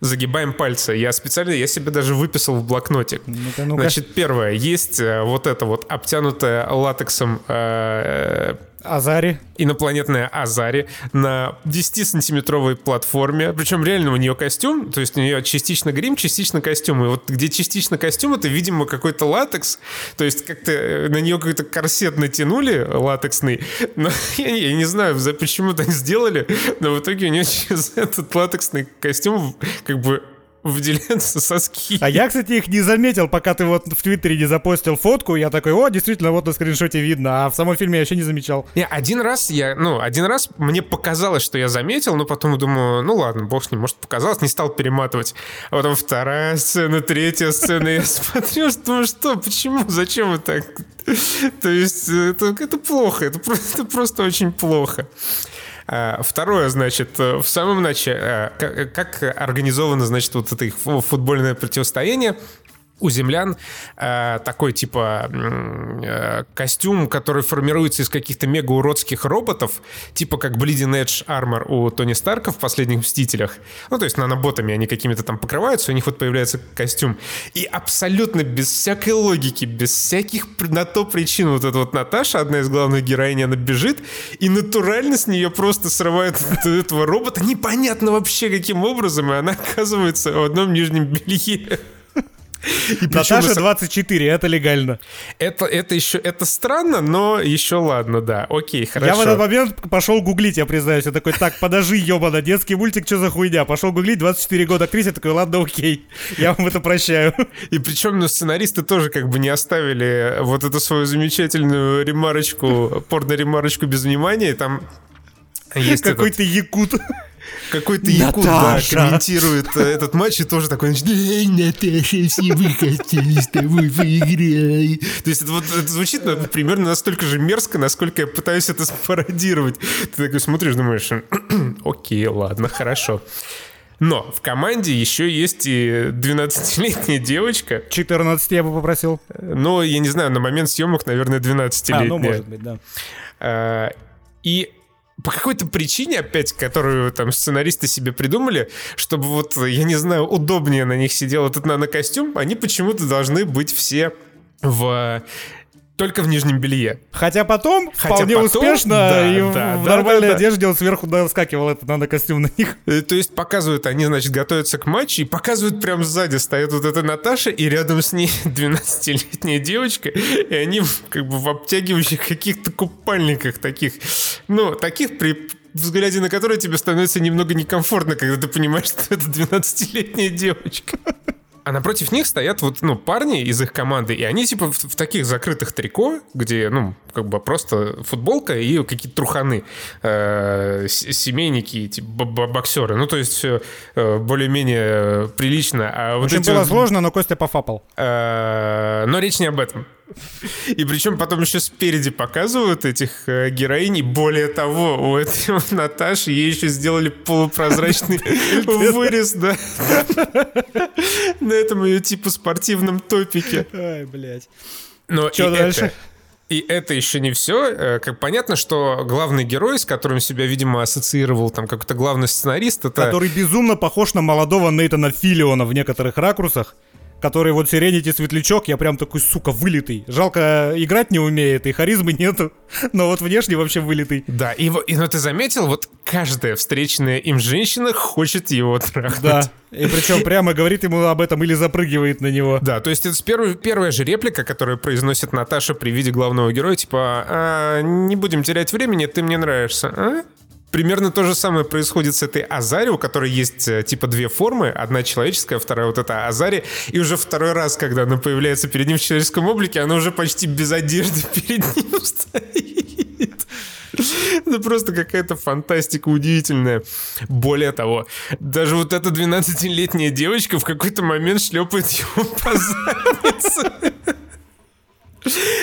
загибаем пальцы. Я специально, я себе даже выписал в блокнотик. Ну-ка, ну-ка. Значит, первое, есть э, вот это вот обтянутое латексом э, Азари. Инопланетная Азари на 10-сантиметровой платформе. Причем реально у нее костюм, то есть у нее частично грим, частично костюм. И вот где частично костюм, это, видимо, какой-то латекс. То есть как-то э, на нее какой-то корсет натянули латексный. Но *laughs* я, я не знаю, почему так сделали, но в итоге у нее *laughs* через этот латексный костюм как бы выделяются соски. А я, кстати, их не заметил, пока ты вот в Твиттере не запостил фотку. Я такой, о, действительно, вот на скриншоте видно. А в самом фильме я еще не замечал. Не, один раз я, ну, один раз мне показалось, что я заметил, но потом думаю, ну ладно, бог с ним, может показалось, не стал перематывать. А потом вторая сцена, третья сцена, я смотрю, думаю, что, почему, зачем вы так? То есть это, это плохо, это просто, это просто очень плохо. А, второе, значит, э, в самом начале, э, как организовано, значит, вот это их футбольное противостояние у землян э, такой типа э, костюм, который формируется из каких-то мега-уродских роботов, типа как Bleeding Edge Armor у Тони Старка в «Последних Мстителях». Ну, то есть наноботами они какими-то там покрываются, у них вот появляется костюм. И абсолютно без всякой логики, без всяких на то причин вот эта вот Наташа, одна из главных героинь, она бежит, и натурально с нее просто срывает этого робота, непонятно вообще каким образом, и она оказывается в одном нижнем белье. И Наташа 24, это легально. Это, это еще, это странно, но еще ладно, да. Окей, хорошо. Я в этот момент пошел гуглить, я признаюсь. Я такой, так, подожди, ебана, детский мультик, что за хуйня? Пошел гуглить, 24 года актрисе, такой, ладно, окей, я вам это прощаю. И причем, ну, сценаристы тоже как бы не оставили вот эту свою замечательную ремарочку, порно-ремарочку без внимания, там есть Какой-то якут какой-то якут, да, комментирует э, этот матч и тоже такой, эй, Наташа, все вы хотели с тобой поиграть. То есть это вот это звучит ну, примерно настолько же мерзко, насколько я пытаюсь это спародировать. Ты такой смотришь, думаешь, окей, ладно, хорошо. Но в команде еще есть и 12-летняя девочка. 14 я бы попросил. Но я не знаю, на момент съемок, наверное, 12-летняя. А, ну, может быть, да. А, и по какой-то причине, опять, которую там сценаристы себе придумали, чтобы вот, я не знаю, удобнее на них сидел этот нанокостюм, они почему-то должны быть все в только в нижнем белье. Хотя потом Хотя вполне потом, успешно да, и да, в да, нормальной да, одежде он сверху доскакивал этот нанокостюм на них. Э, то есть показывают, они, значит, готовятся к матчу, и показывают прям сзади стоит вот эта Наташа, и рядом с ней *laughs* 12-летняя девочка, и они как бы в обтягивающих каких-то купальниках таких, ну, таких при взгляде на которую тебе становится немного некомфортно, когда ты понимаешь, что это 12-летняя девочка. А напротив них стоят вот, ну, парни из их команды, и они типа в, в таких закрытых трико, где, ну, как бы просто футболка и какие-то труханы, э, семейники, типа боксеры. Ну, то есть все э, более-менее прилично. А вот Очень было вот, сложно, но Костя пофапал. Э, но речь не об этом. И причем потом еще спереди показывают этих э, героинь. более того, у этой *laughs* Наташи ей еще сделали полупрозрачный *laughs* вырез, да. *laughs* На этом ее типа спортивном топике. Ай, блядь. Но Что дальше? И это еще не все. Э, как понятно, что главный герой, с которым себя, видимо, ассоциировал там какой-то главный сценарист, это... Который безумно похож на молодого Нейтана Филиона в некоторых ракурсах который вот Сиренити Светлячок, я прям такой, сука, вылитый. Жалко, играть не умеет, и харизмы нету, *laughs* но вот внешне вообще вылитый. Да, и, и ну ты заметил, вот каждая встреченная им женщина хочет его трахнуть. Да, и причем *laughs* прямо говорит ему об этом или запрыгивает на него. Да, то есть это первый, первая же реплика, которую произносит Наташа при виде главного героя, типа, а, не будем терять времени, ты мне нравишься, а? Примерно то же самое происходит с этой Азари, у которой есть э, типа две формы. Одна человеческая, вторая вот эта Азари. И уже второй раз, когда она появляется перед ним в человеческом облике, она уже почти без одежды *laughs* перед ним стоит. Это просто какая-то фантастика удивительная. Более того, даже вот эта 12-летняя девочка в какой-то момент шлепает его по заднице.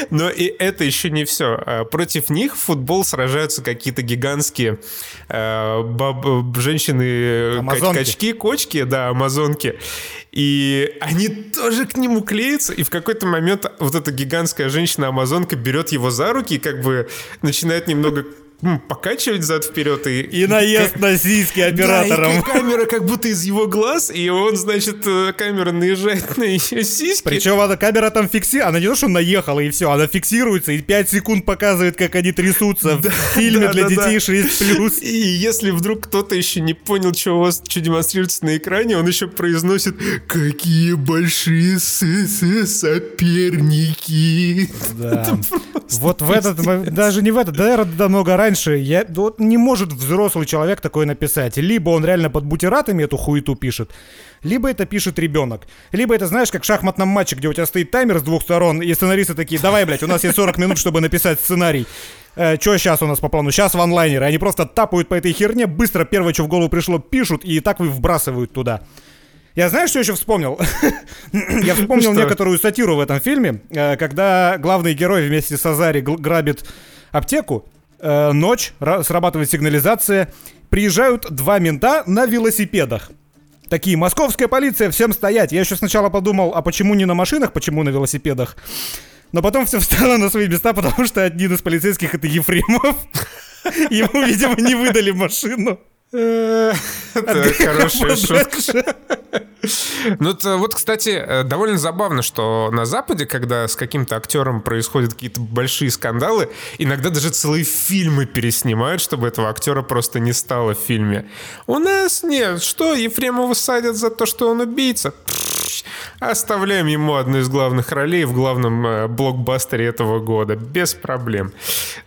Но и это еще не все. А, против них в футбол сражаются какие-то гигантские э, баб, женщины, амазонки. качки, кочки, да, амазонки. И они тоже к нему клеятся, и в какой-то момент вот эта гигантская женщина-амазонка берет его за руки и как бы начинает немного покачивать зад вперед и... И наезд как... на сиськи оператором. Да, и камера как будто из его глаз, и он, значит, э, камера наезжает на ее сиськи. Причем она камера там фиксирует, она не то, что наехала и все, она фиксируется и 5 секунд показывает, как они трясутся *laughs* да, в фильме да, для да, детей да. 6+. *laughs* И если вдруг кто-то еще не понял, что у вас что демонстрируется на экране, он еще произносит «Какие большие соперники!» Да. *laughs* Вот в этот, даже не в этот, да, много раньше раньше, я, вот не может взрослый человек такое написать. Либо он реально под бутератами эту хуету пишет, либо это пишет ребенок. Либо это, знаешь, как в шахматном матче, где у тебя стоит таймер с двух сторон, и сценаристы такие, давай, блядь, у нас есть 40 минут, чтобы написать сценарий. Э, что сейчас у нас по плану? Сейчас ванлайнеры. Они просто тапают по этой херне, быстро первое, что в голову пришло, пишут, и так вы вбрасывают туда. Я знаешь, что еще вспомнил? *coughs* Я вспомнил некоторую сатиру в этом фильме, э, когда главный герой вместе с Азари грабит аптеку, э, ночь, срабатывает сигнализация, приезжают два мента на велосипедах. Такие, московская полиция, всем стоять. Я еще сначала подумал, а почему не на машинах, почему на велосипедах? Но потом все встало на свои места, потому что один из полицейских это Ефремов. *laughs* Ему, видимо, не выдали машину. Это хорошая шутка. *laughs* Ну, вот, кстати, э, довольно забавно, что на Западе, когда с каким-то актером происходят какие-то большие скандалы, иногда даже целые фильмы переснимают, чтобы этого актера просто не стало в фильме. У нас нет. Что, Ефремова садят за то, что он убийца? Оставляем ему одну из главных ролей в главном э, блокбастере этого года. Без проблем.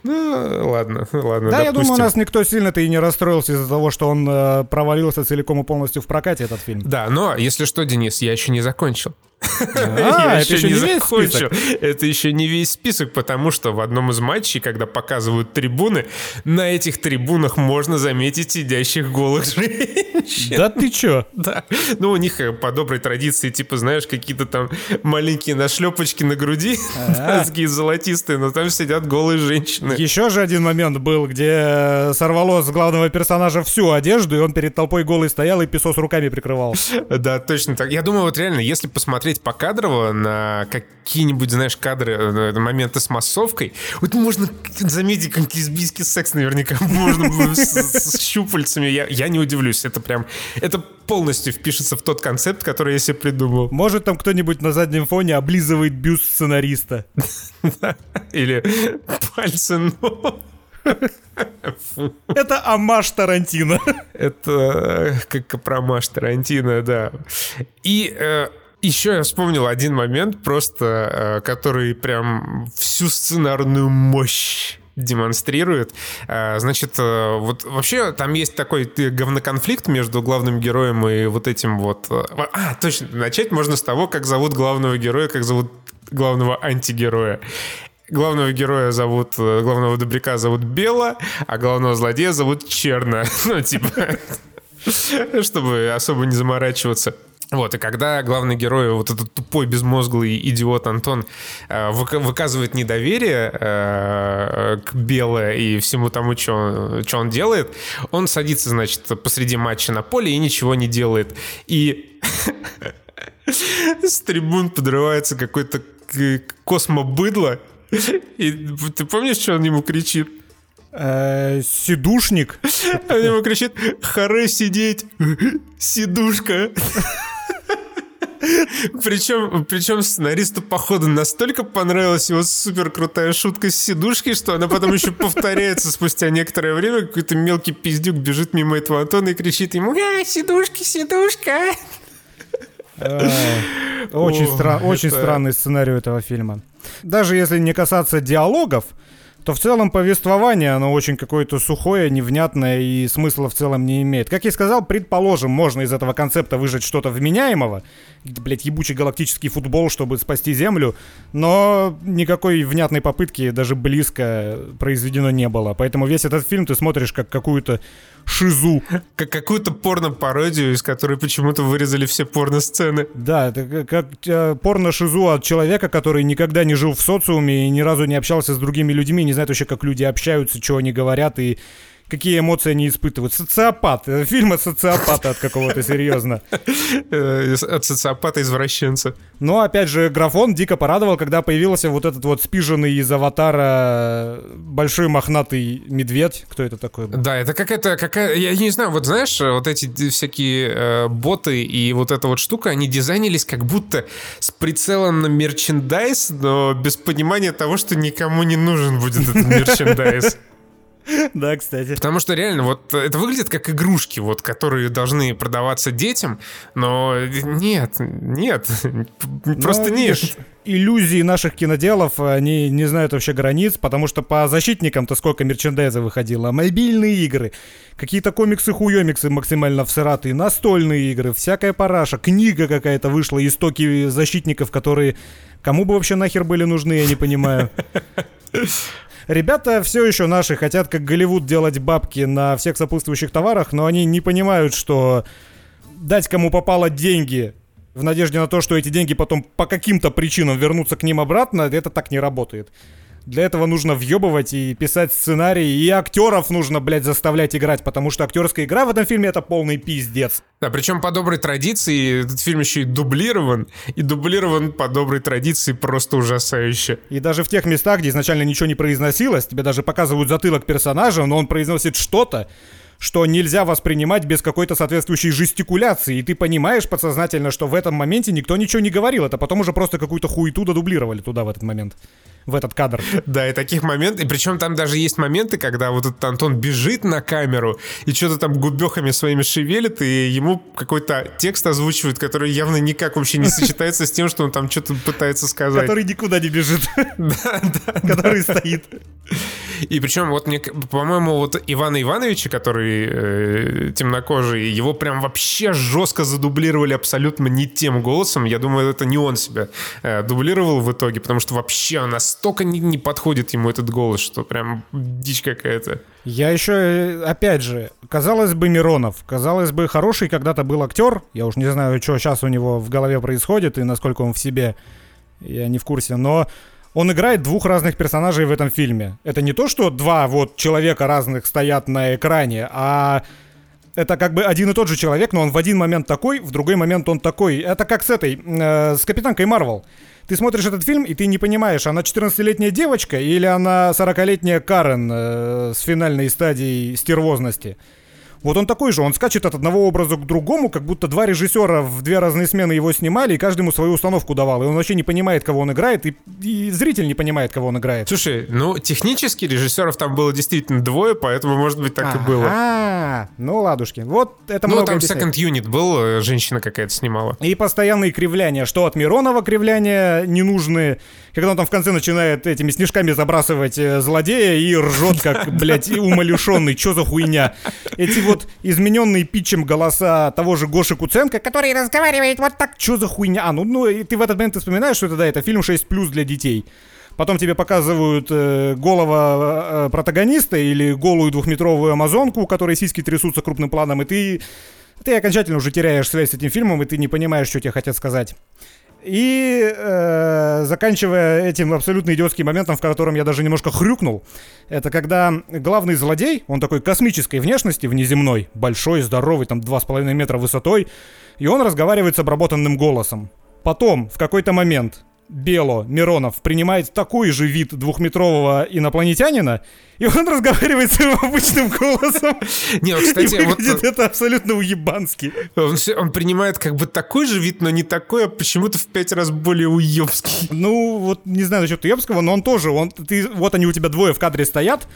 Ну, ладно, ладно, Да, допустим. я думаю, у нас никто сильно-то и не расстроился из-за того, что он э, провалился целиком и полностью в прокате, этот фильм. Да, но, если что, Денис, я еще не закончил. А, это еще не весь список. Это еще не весь список, потому что в одном из матчей, когда показывают трибуны, на этих трибунах можно заметить сидящих голых женщин. Да ты чё? Да. Ну, у них э, по доброй традиции, типа, знаешь, какие-то там маленькие нашлепочки на груди, *laughs* такие золотистые, но там сидят голые женщины. Еще же один момент был, где сорвало с главного персонажа всю одежду, и он перед толпой голый стоял и песос руками прикрывал. Да, точно так. Я думаю, вот реально, если посмотреть посмотреть покадрово на какие-нибудь, знаешь, кадры, э, моменты с массовкой, вот можно заметить, как лесбийский секс наверняка *laughs* можно с, щупальцами. Я, не удивлюсь. Это прям... Это полностью впишется в тот концепт, который я себе придумал. Может, там кто-нибудь на заднем фоне облизывает бюст сценариста. *laughs* Или пальцы ног. Это Амаш Тарантино. Это э, как промаш Тарантино, да. И э, еще я вспомнил один момент, просто э, который прям всю сценарную мощь демонстрирует. А, значит, э, вот вообще там есть такой говноконфликт между главным героем и вот этим вот... Э, а, точно, начать можно с того, как зовут главного героя, как зовут главного антигероя. Главного героя зовут, э, главного добряка зовут Бела, а главного злодея зовут Черно. *laughs* Ну, типа, *laughs* чтобы особо не заморачиваться. Вот, и когда главный герой, вот этот тупой, безмозглый идиот Антон, э, выказывает недоверие э, к Беле и всему тому, что он делает, он садится, значит, посреди матча на поле и ничего не делает. И *laughs* с трибун подрывается какой-то космобыдло. И ты помнишь, что он ему кричит? Э, сидушник. *laughs* Он ему кричит, харе сидеть, *laughs* сидушка. Причем, причем сценаристу, походу, настолько понравилась его супер крутая шутка с сидушки, что она потом еще повторяется спустя некоторое время. Какой-то мелкий пиздюк бежит мимо этого Антона и кричит ему «А, сидушки, сидушка!» Очень странный сценарий этого фильма. Даже если не касаться диалогов, то в целом повествование, оно очень какое-то сухое, невнятное и смысла в целом не имеет. Как я сказал, предположим, можно из этого концепта выжать что-то вменяемого, блядь, ебучий галактический футбол, чтобы спасти Землю, но никакой внятной попытки даже близко произведено не было. Поэтому весь этот фильм ты смотришь как какую-то шизу. Как какую-то порно-пародию, из которой почему-то вырезали все порно-сцены. Да, это как э, порно-шизу от человека, который никогда не жил в социуме и ни разу не общался с другими людьми, не знает вообще, как люди общаются, что они говорят и какие эмоции они испытывают. Социопат. Фильм от социопата от какого-то, серьезно. Э, от социопата-извращенца. Но, опять же, графон дико порадовал, когда появился вот этот вот спиженный из аватара большой мохнатый медведь. Кто это такой был? Да, это какая-то, какая я не знаю, вот знаешь, вот эти всякие э, боты и вот эта вот штука, они дизайнились как будто с прицелом на мерчендайз, но без понимания того, что никому не нужен будет этот *laughs* мерчендайз. *laughs* Да, кстати. Потому что реально, вот это выглядит как игрушки, вот, которые должны продаваться детям, но нет, нет, просто нет. Иллюзии наших киноделов, они не знают вообще границ, потому что по защитникам-то сколько мерчендайза выходило. Мобильные игры, какие-то комиксы-хуемиксы максимально всратые, настольные игры, всякая параша, книга какая-то вышла, истоки защитников, которые кому бы вообще нахер были нужны, я не понимаю. *laughs* Ребята все еще наши хотят, как Голливуд, делать бабки на всех сопутствующих товарах, но они не понимают, что дать кому попало деньги в надежде на то, что эти деньги потом по каким-то причинам вернутся к ним обратно, это так не работает. Для этого нужно въебывать и писать сценарий, и актеров нужно, блядь, заставлять играть, потому что актерская игра в этом фильме это полный пиздец. Да, причем по доброй традиции этот фильм еще и дублирован, и дублирован по доброй традиции просто ужасающе. И даже в тех местах, где изначально ничего не произносилось, тебе даже показывают затылок персонажа, но он произносит что-то, что нельзя воспринимать без какой-то соответствующей жестикуляции, и ты понимаешь подсознательно, что в этом моменте никто ничего не говорил, это потом уже просто какую-то хуету додублировали туда в этот момент в этот кадр. Да, и таких моментов, и причем там даже есть моменты, когда вот этот Антон бежит на камеру и что-то там губехами своими шевелит, и ему какой-то текст озвучивает, который явно никак вообще не сочетается с тем, что он там что-то пытается сказать. Который никуда не бежит. *laughs* Да, да. Который стоит. И причем вот мне, по-моему, вот Ивана Ивановича, который э, темнокожий, его прям вообще жестко задублировали абсолютно не тем голосом. Я думаю, это не он себя э, дублировал в итоге, потому что вообще настолько не, не подходит ему этот голос, что прям дичь какая-то. Я еще, э, опять же, казалось бы, Миронов, казалось бы, хороший когда-то был актер. Я уж не знаю, что сейчас у него в голове происходит и насколько он в себе. Я не в курсе, но он играет двух разных персонажей в этом фильме. Это не то, что два вот человека разных стоят на экране, а это как бы один и тот же человек, но он в один момент такой, в другой момент он такой. Это как с этой, э, с Капитанкой Марвел. Ты смотришь этот фильм, и ты не понимаешь, она 14-летняя девочка или она 40-летняя Карен э, с финальной стадией стервозности. Вот он такой же, он скачет от одного образа к другому, как будто два режиссера в две разные смены его снимали, и каждому свою установку давал. И он вообще не понимает, кого он играет, и, и зритель не понимает, кого он играет. Слушай, ну технически режиссеров там было действительно двое, поэтому, может быть, так и было. А, ну ладушки. Вот это Ну, там объясняет. Second Unit был, э, женщина какая-то снимала. И постоянные кривляния, что от Миронова кривляния ненужные, когда он там в конце начинает этими снежками забрасывать э, злодея и ржет, как, *laughs* блядь, умалишенный, чё за хуйня. Эти вот измененные питчем голоса того же Гоши Куценко, который разговаривает вот так, чё за хуйня. А, ну, ну, и ты в этот момент вспоминаешь, что это, да, это фильм 6+, для детей. Потом тебе показывают э, голого э, протагониста или голую двухметровую амазонку, у которой сиськи трясутся крупным планом, и ты, ты окончательно уже теряешь связь с этим фильмом, и ты не понимаешь, что тебе хотят сказать. И э, заканчивая этим абсолютно идиотским моментом, в котором я даже немножко хрюкнул, это когда главный злодей, он такой космической внешности, внеземной, большой, здоровый, там 2,5 метра высотой, и он разговаривает с обработанным голосом. Потом, в какой-то момент, Бело Миронов принимает такой же вид двухметрового инопланетянина, и он разговаривает своим обычным голосом. Не, ну, И кстати, вот выглядит это абсолютно уебански. он, он принимает как бы такой же вид, но не такой, а почему-то в пять раз более уебский. Ну, вот не знаю насчет Уебского, но он тоже, он, ты, вот они у тебя двое в кадре стоят,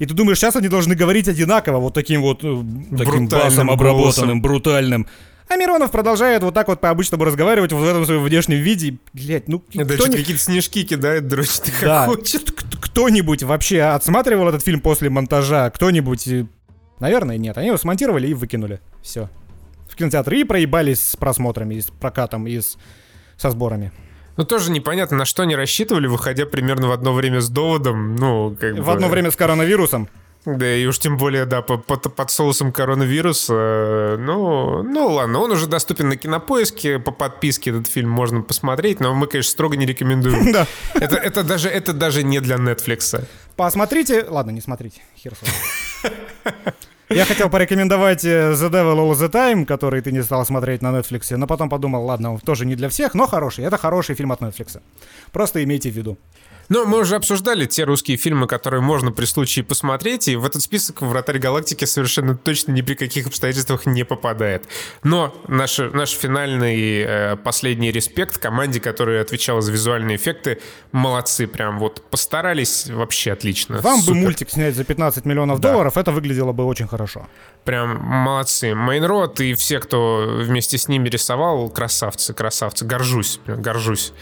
и ты думаешь, сейчас они должны говорить одинаково, вот таким вот, э, таким Брутальным басом голосом. обработанным, брутальным. А Миронов продолжает вот так вот по-обычному разговаривать вот в этом своем внешнем виде. Блять, ну Даже кто не- какие-то снежки кидает, дрочит и Да. хочет. Кто-нибудь вообще отсматривал этот фильм после монтажа? Кто-нибудь? э, Наверное, нет. Они его смонтировали и выкинули. Все. В кинотеатр. И проебались с просмотрами, и с прокатом, и с... со сборами. Ну, тоже непонятно, на что они рассчитывали, выходя примерно в одно время с доводом. Ну, как бы... В одно время с коронавирусом. Да, и уж тем более, да, по- под, под соусом коронавируса. э, Ну, ну ладно, он уже доступен на кинопоиске, по подписке этот фильм можно посмотреть, но мы, конечно, строго не рекомендуем. *laughs* Да. Это, это, даже, это даже не для Netflix. Посмотрите. Ладно, не смотрите. Хер. Я хотел порекомендовать э, The Devil All the Time, который ты не стал смотреть на Netflix, но потом подумал, ладно, он тоже не для всех, но хороший. Это хороший фильм от Netflix. Просто имейте в виду. Но мы уже обсуждали те русские фильмы, которые можно при случае посмотреть, и в этот список «Вратарь галактики» совершенно точно ни при каких обстоятельствах не попадает. Но наш, наш финальный э, последний респект команде, которая отвечала за визуальные эффекты, молодцы прям, вот постарались вообще отлично. Вам Супер. бы мультик снять за 15 миллионов Да. долларов, это выглядело бы очень хорошо. Прям молодцы. Мейнрод и все, кто вместе с ними рисовал, красавцы, красавцы. Горжусь, горжусь.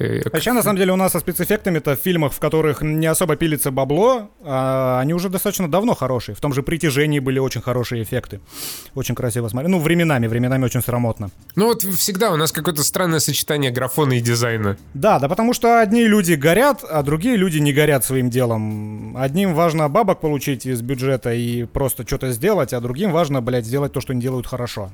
Э, Вообще, на самом деле, у нас со спецэффектами-то в фильмах, в которых не особо пилится бабло, а, они уже достаточно давно хорошие. В том же «Притяжении» были очень хорошие эффекты. Очень красиво смотреть. Ну, временами, временами очень срамотно. Ну вот всегда у нас какое-то странное сочетание графона и дизайна. Да, да потому что одни люди горят, а другие люди не горят своим делом. Одним важно бабок получить из бюджета и просто что-то сделать, а другим важно, блядь, сделать то, что они делают хорошо.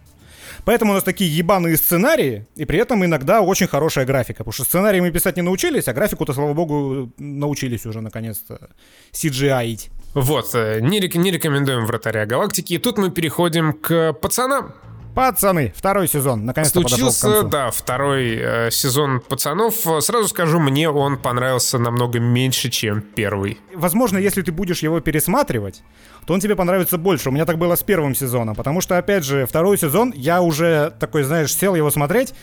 Поэтому у нас такие ебаные сценарии, и при этом иногда очень хорошая графика. Потому что сценарии мы писать не научились, а графику-то, слава богу, научились уже наконец-то CGI-ить. Вот, э, не, рек- не рекомендуем «Вратаря галактики». И тут мы переходим к пацанам. Пацаны, второй сезон, наконец-то Случился, да, второй э, сезон «Пацанов». Э, Сразу скажу, мне он понравился намного меньше, чем первый. Возможно, если ты будешь его пересматривать, то он тебе понравится больше. У меня так было с первым сезоном, потому что, опять же, второй сезон, я уже такой, знаешь, сел его смотреть,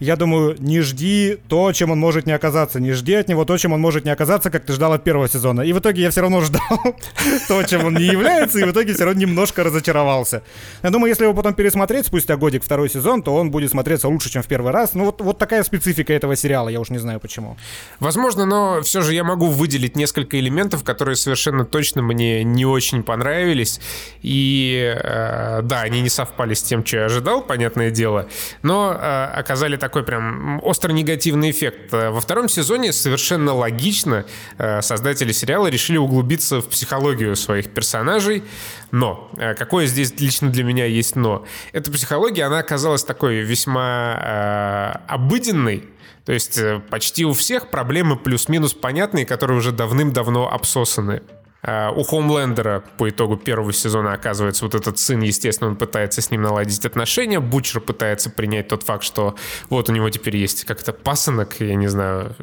я думаю, не жди то, чем он может не оказаться. Не жди от него то, чем он может не оказаться, как ты ждал от первого сезона. И в итоге я все равно ждал *laughs* то, чем он не является, и в итоге все равно немножко разочаровался. Я думаю, если его потом пересмотреть спустя годик второй сезон, то он будет смотреться лучше, чем в первый раз. Ну вот, вот такая специфика этого сериала, я уж не знаю почему. Возможно, но все же я могу выделить несколько элементов, которые совершенно точно мне не очень понравились. И э, да, они не совпали с тем, что я ожидал, понятное дело, но э, оказали такой прям остро негативный эффект. Э, Во втором сезоне совершенно логично э, создатели сериала решили углубиться в психологию своих персонажей. Но, э, какое здесь лично для меня есть но? Эта психология, она оказалась такой весьма э, обыденной, то есть почти у всех проблемы плюс-минус понятные, которые уже давным-давно обсосаны. А, у Хоумлендера по итогу первого сезона оказывается вот этот сын, естественно, он пытается с ним наладить отношения. Бучер пытается принять тот факт, что вот у него теперь есть как-то пасынок, я не знаю.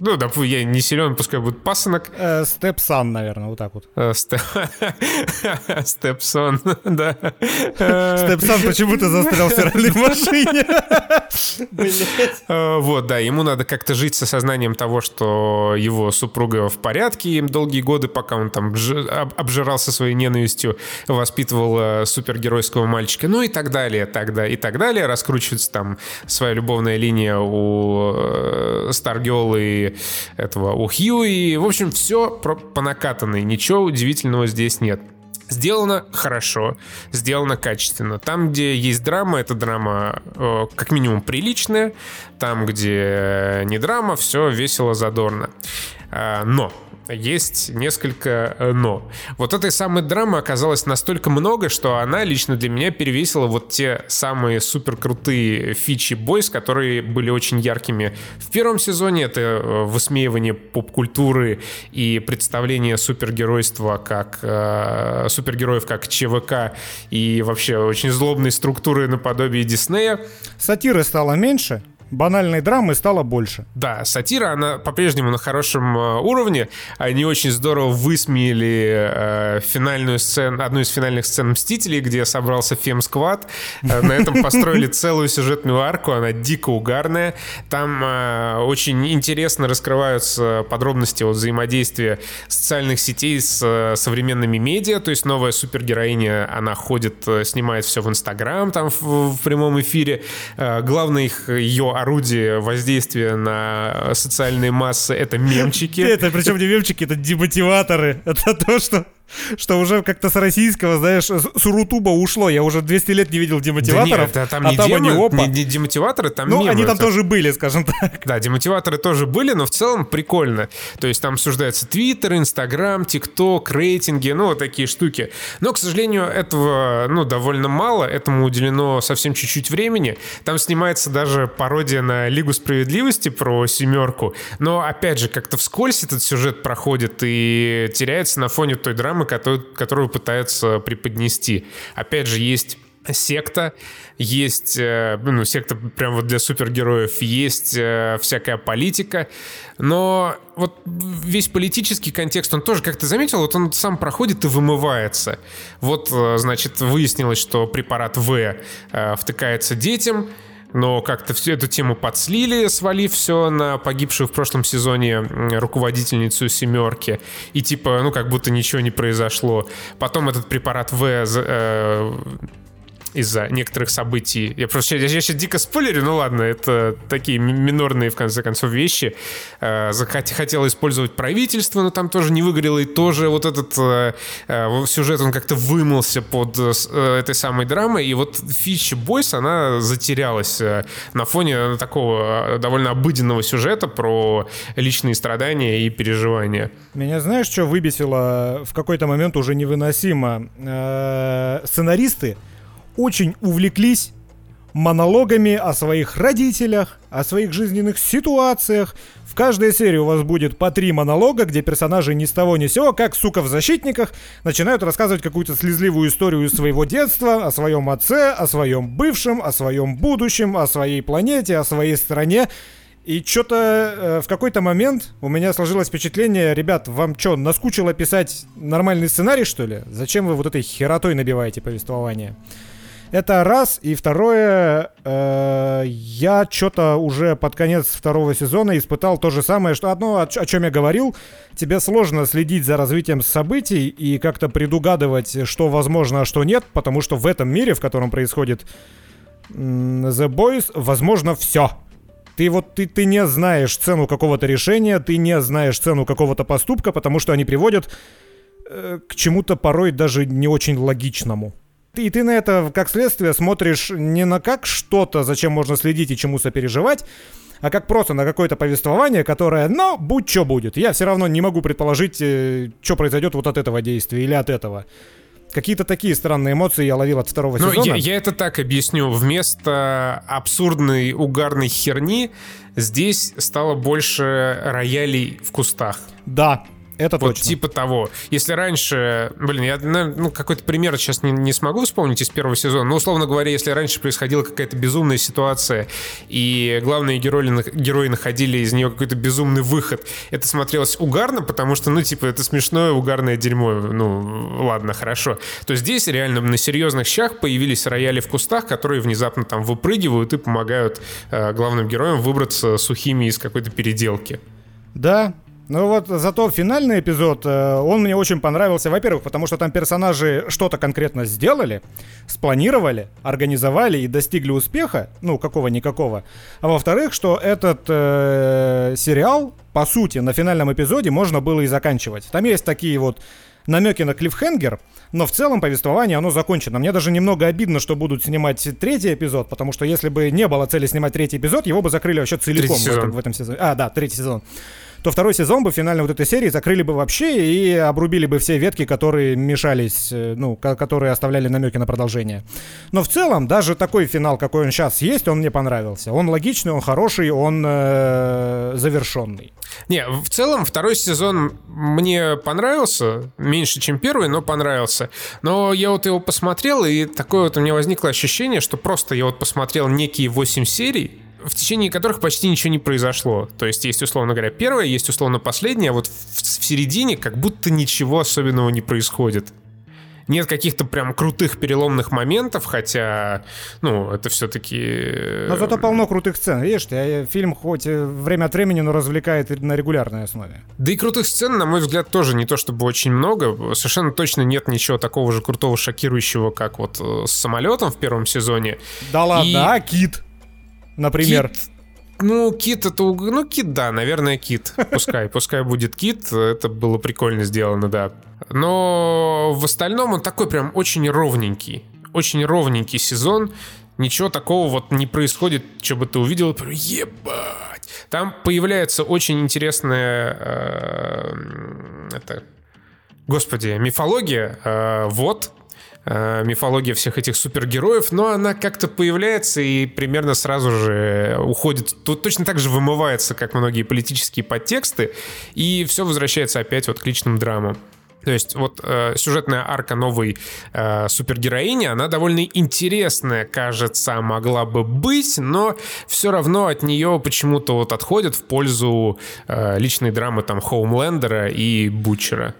Ну, да, я не силен, пускай будет пасынок. Э, степсан, наверное, вот так вот. Э, *laughs* Степсон, *laughs* да. Степсан почему-то застрял в стиральной *laughs* машине. Э, вот, да, ему надо как-то жить с осознанием того, что его супруга в порядке, им долгие годы, пока он там обжирался своей ненавистью, воспитывал э, супергеройского мальчика, ну и так далее, тогда и так далее. Раскручивается там своя любовная линия у э, и этого, у Хью, и, в общем, все по накатанной, ничего удивительного здесь нет. Сделано хорошо, сделано качественно. Там, где есть драма, эта драма э, как минимум приличная. Там, где не драма, все весело, задорно. Э, но есть несколько э, «но». Вот этой самой драмы оказалось настолько много, что она лично для меня перевесила вот те самые супер крутые фичи бойс, которые были очень яркими в первом сезоне. Это э, высмеивание поп-культуры и представление супергеройства как э, супергероев как ЧВК и вообще очень злобной структуры наподобие Диснея. Сатиры стало меньше, банальной драмы стало больше. Да, сатира, она по-прежнему на хорошем э, уровне. Они очень здорово высмеяли э, финальную сцену, одну из финальных сцен «Мстителей», где собрался фем-сквад. Э, на этом *laughs* построили целую сюжетную арку, она дико угарная. Там э, очень интересно раскрываются подробности от взаимодействия социальных сетей с э, современными медиа, то есть новая супергероиня, она ходит, снимает все в Инстаграм, там в, в прямом эфире. Главное их, ее орудие воздействия на социальные массы — это мемчики. Это причем не мемчики, это демотиваторы. Это то, что *laughs* что уже как-то с российского, знаешь, с Рутуба ушло. Я уже 200 лет не видел демотиваторов. Да нет, там а не там демо, они опа. Не, не демотиваторы, там Ну, мемы. они там это... тоже были, скажем так. *laughs* Да, демотиваторы тоже были, но в целом прикольно. То есть там обсуждается Твиттер, Инстаграм, ТикТок, рейтинги, ну, вот такие штуки. Но, к сожалению, этого, ну, довольно мало. Этому уделено совсем чуть-чуть времени. Там снимается даже пародия на Лигу Справедливости про семерку. Но, опять же, как-то вскользь этот сюжет проходит и теряется на фоне той драмы, которую, которую пытаются преподнести. Опять же, есть секта, есть, э, ну, секта прям вот для супергероев, есть э, всякая политика, но вот весь политический контекст, он тоже, как ты заметил, вот он сам проходит и вымывается. Вот, э, значит, выяснилось, что препарат В втыкается детям, но как-то всю эту тему подслили, свалив все на погибшую в прошлом сезоне руководительницу «семерки». И типа, ну, как будто ничего не произошло. Потом этот препарат В э, из-за некоторых событий. Я просто я, я сейчас дико спойлерю, ну ладно, это такие минорные, в конце концов, вещи. Э, хотел использовать правительство, но там тоже не выгорело, и тоже вот этот э, э, сюжет, он как-то вымылся под э, этой самой драмой, и вот Фичи Бойс, она затерялась э, на фоне такого э, довольно обыденного сюжета про личные страдания и переживания. Меня знаешь, что выбесило в какой-то момент уже невыносимо? Э, сценаристы очень увлеклись монологами о своих родителях, о своих жизненных ситуациях. В каждой серии у вас будет по три монолога, где персонажи ни с того ни сего, как сука в защитниках, начинают рассказывать какую-то слезливую историю из своего детства, о своем отце, о своем бывшем, о своем будущем, о своей планете, о своей стране. И что-то э, в какой-то момент у меня сложилось впечатление, ребят, вам что, наскучило писать нормальный сценарий, что ли? Зачем вы вот этой херотой набиваете повествование? Это раз. И второе, э, я что-то уже под конец второго сезона испытал то же самое, что одно, о, о чем я говорил. Тебе сложно следить за развитием событий и как-то предугадывать, что возможно, а что нет, потому что в этом мире, в котором происходит The Boys, возможно все. Ты вот ты, ты не знаешь цену какого-то решения, ты не знаешь цену какого-то поступка, потому что они приводят э, к чему-то порой даже не очень логичному и ты на это, как следствие, смотришь не на как что-то, зачем можно следить и чему сопереживать, а как просто на какое-то повествование, которое, ну, будь что будет. Я все равно не могу предположить, э, что произойдет вот от этого действия или от этого. Какие-то такие странные эмоции я ловил от второго ну, сезона. Я, я это так объясню. Вместо абсурдной угарной херни здесь стало больше роялей в кустах. Да, Это вот точно. типа того. Если раньше, блин, я ну, какой-то пример сейчас не, не смогу вспомнить из первого сезона, но, условно говоря, если раньше происходила какая-то безумная ситуация, и главные герои, герои находили из нее какой-то безумный выход, это смотрелось угарно, потому что, ну, типа, это смешное угарное дерьмо. Ну, ладно, хорошо. То здесь реально на серьезных щах появились рояли в кустах, которые внезапно там выпрыгивают и помогают э, главным героям выбраться сухими из какой-то переделки. Да, ну вот зато финальный эпизод, э, он мне очень понравился, во-первых, потому что там персонажи что-то конкретно сделали, спланировали, организовали и достигли успеха, ну какого-никакого. А во-вторых, что этот э, сериал, по сути, на финальном эпизоде можно было и заканчивать. Там есть такие вот намеки на клиффхенгер, но в целом повествование, оно закончено. Мне даже немного обидно, что будут снимать третий эпизод, потому что если бы не было цели снимать третий эпизод, его бы закрыли вообще целиком в этом, в этом сезоне. А, да, третий сезон то второй сезон бы финально вот этой серии закрыли бы вообще и обрубили бы все ветки, которые мешались, э, ну, которые оставляли намеки на продолжение. Но в целом, даже такой финал, какой он сейчас есть, он мне понравился. Он логичный, он хороший, он э, завершенный. Не, в целом второй сезон мне понравился, меньше, чем первый, но понравился. Но я вот его посмотрел, и такое вот у меня возникло ощущение, что просто я вот посмотрел некие 8 серий, в течение которых почти ничего не произошло. То есть есть, условно говоря, первое, есть, условно, последнее, а вот в, в середине как будто ничего особенного не происходит. Нет каких-то прям крутых переломных моментов, хотя, ну, это все-таки... Но зато полно крутых сцен, видишь, фильм хоть время от времени, но развлекает на регулярной основе. Да и крутых сцен, на мой взгляд, тоже не то чтобы очень много. Совершенно точно нет ничего такого же крутого, шокирующего, как вот э, с самолетом в первом сезоне. Да ладно, и... а, Кит? Например. Кит, ну, кит это... Ну, кит, да, наверное, кит. Пускай, пускай будет кит. Это было прикольно сделано, да. Но в остальном он такой прям очень ровненький. Очень ровненький сезон. Ничего такого вот не происходит, что бы ты увидел, ебать. Там появляется очень интересная... Э, это... Господи, мифология. Э, вот, Э, мифология всех этих супергероев, но она как-то появляется и примерно сразу же уходит, тут точно так же вымывается, как многие политические подтексты, и все возвращается опять вот к личным драмам. То есть вот э, сюжетная арка новой э, супергероини, она довольно интересная, кажется, могла бы быть, но все равно от нее почему-то вот отходят в пользу э, личной драмы там Хоумлендера и Бутчера.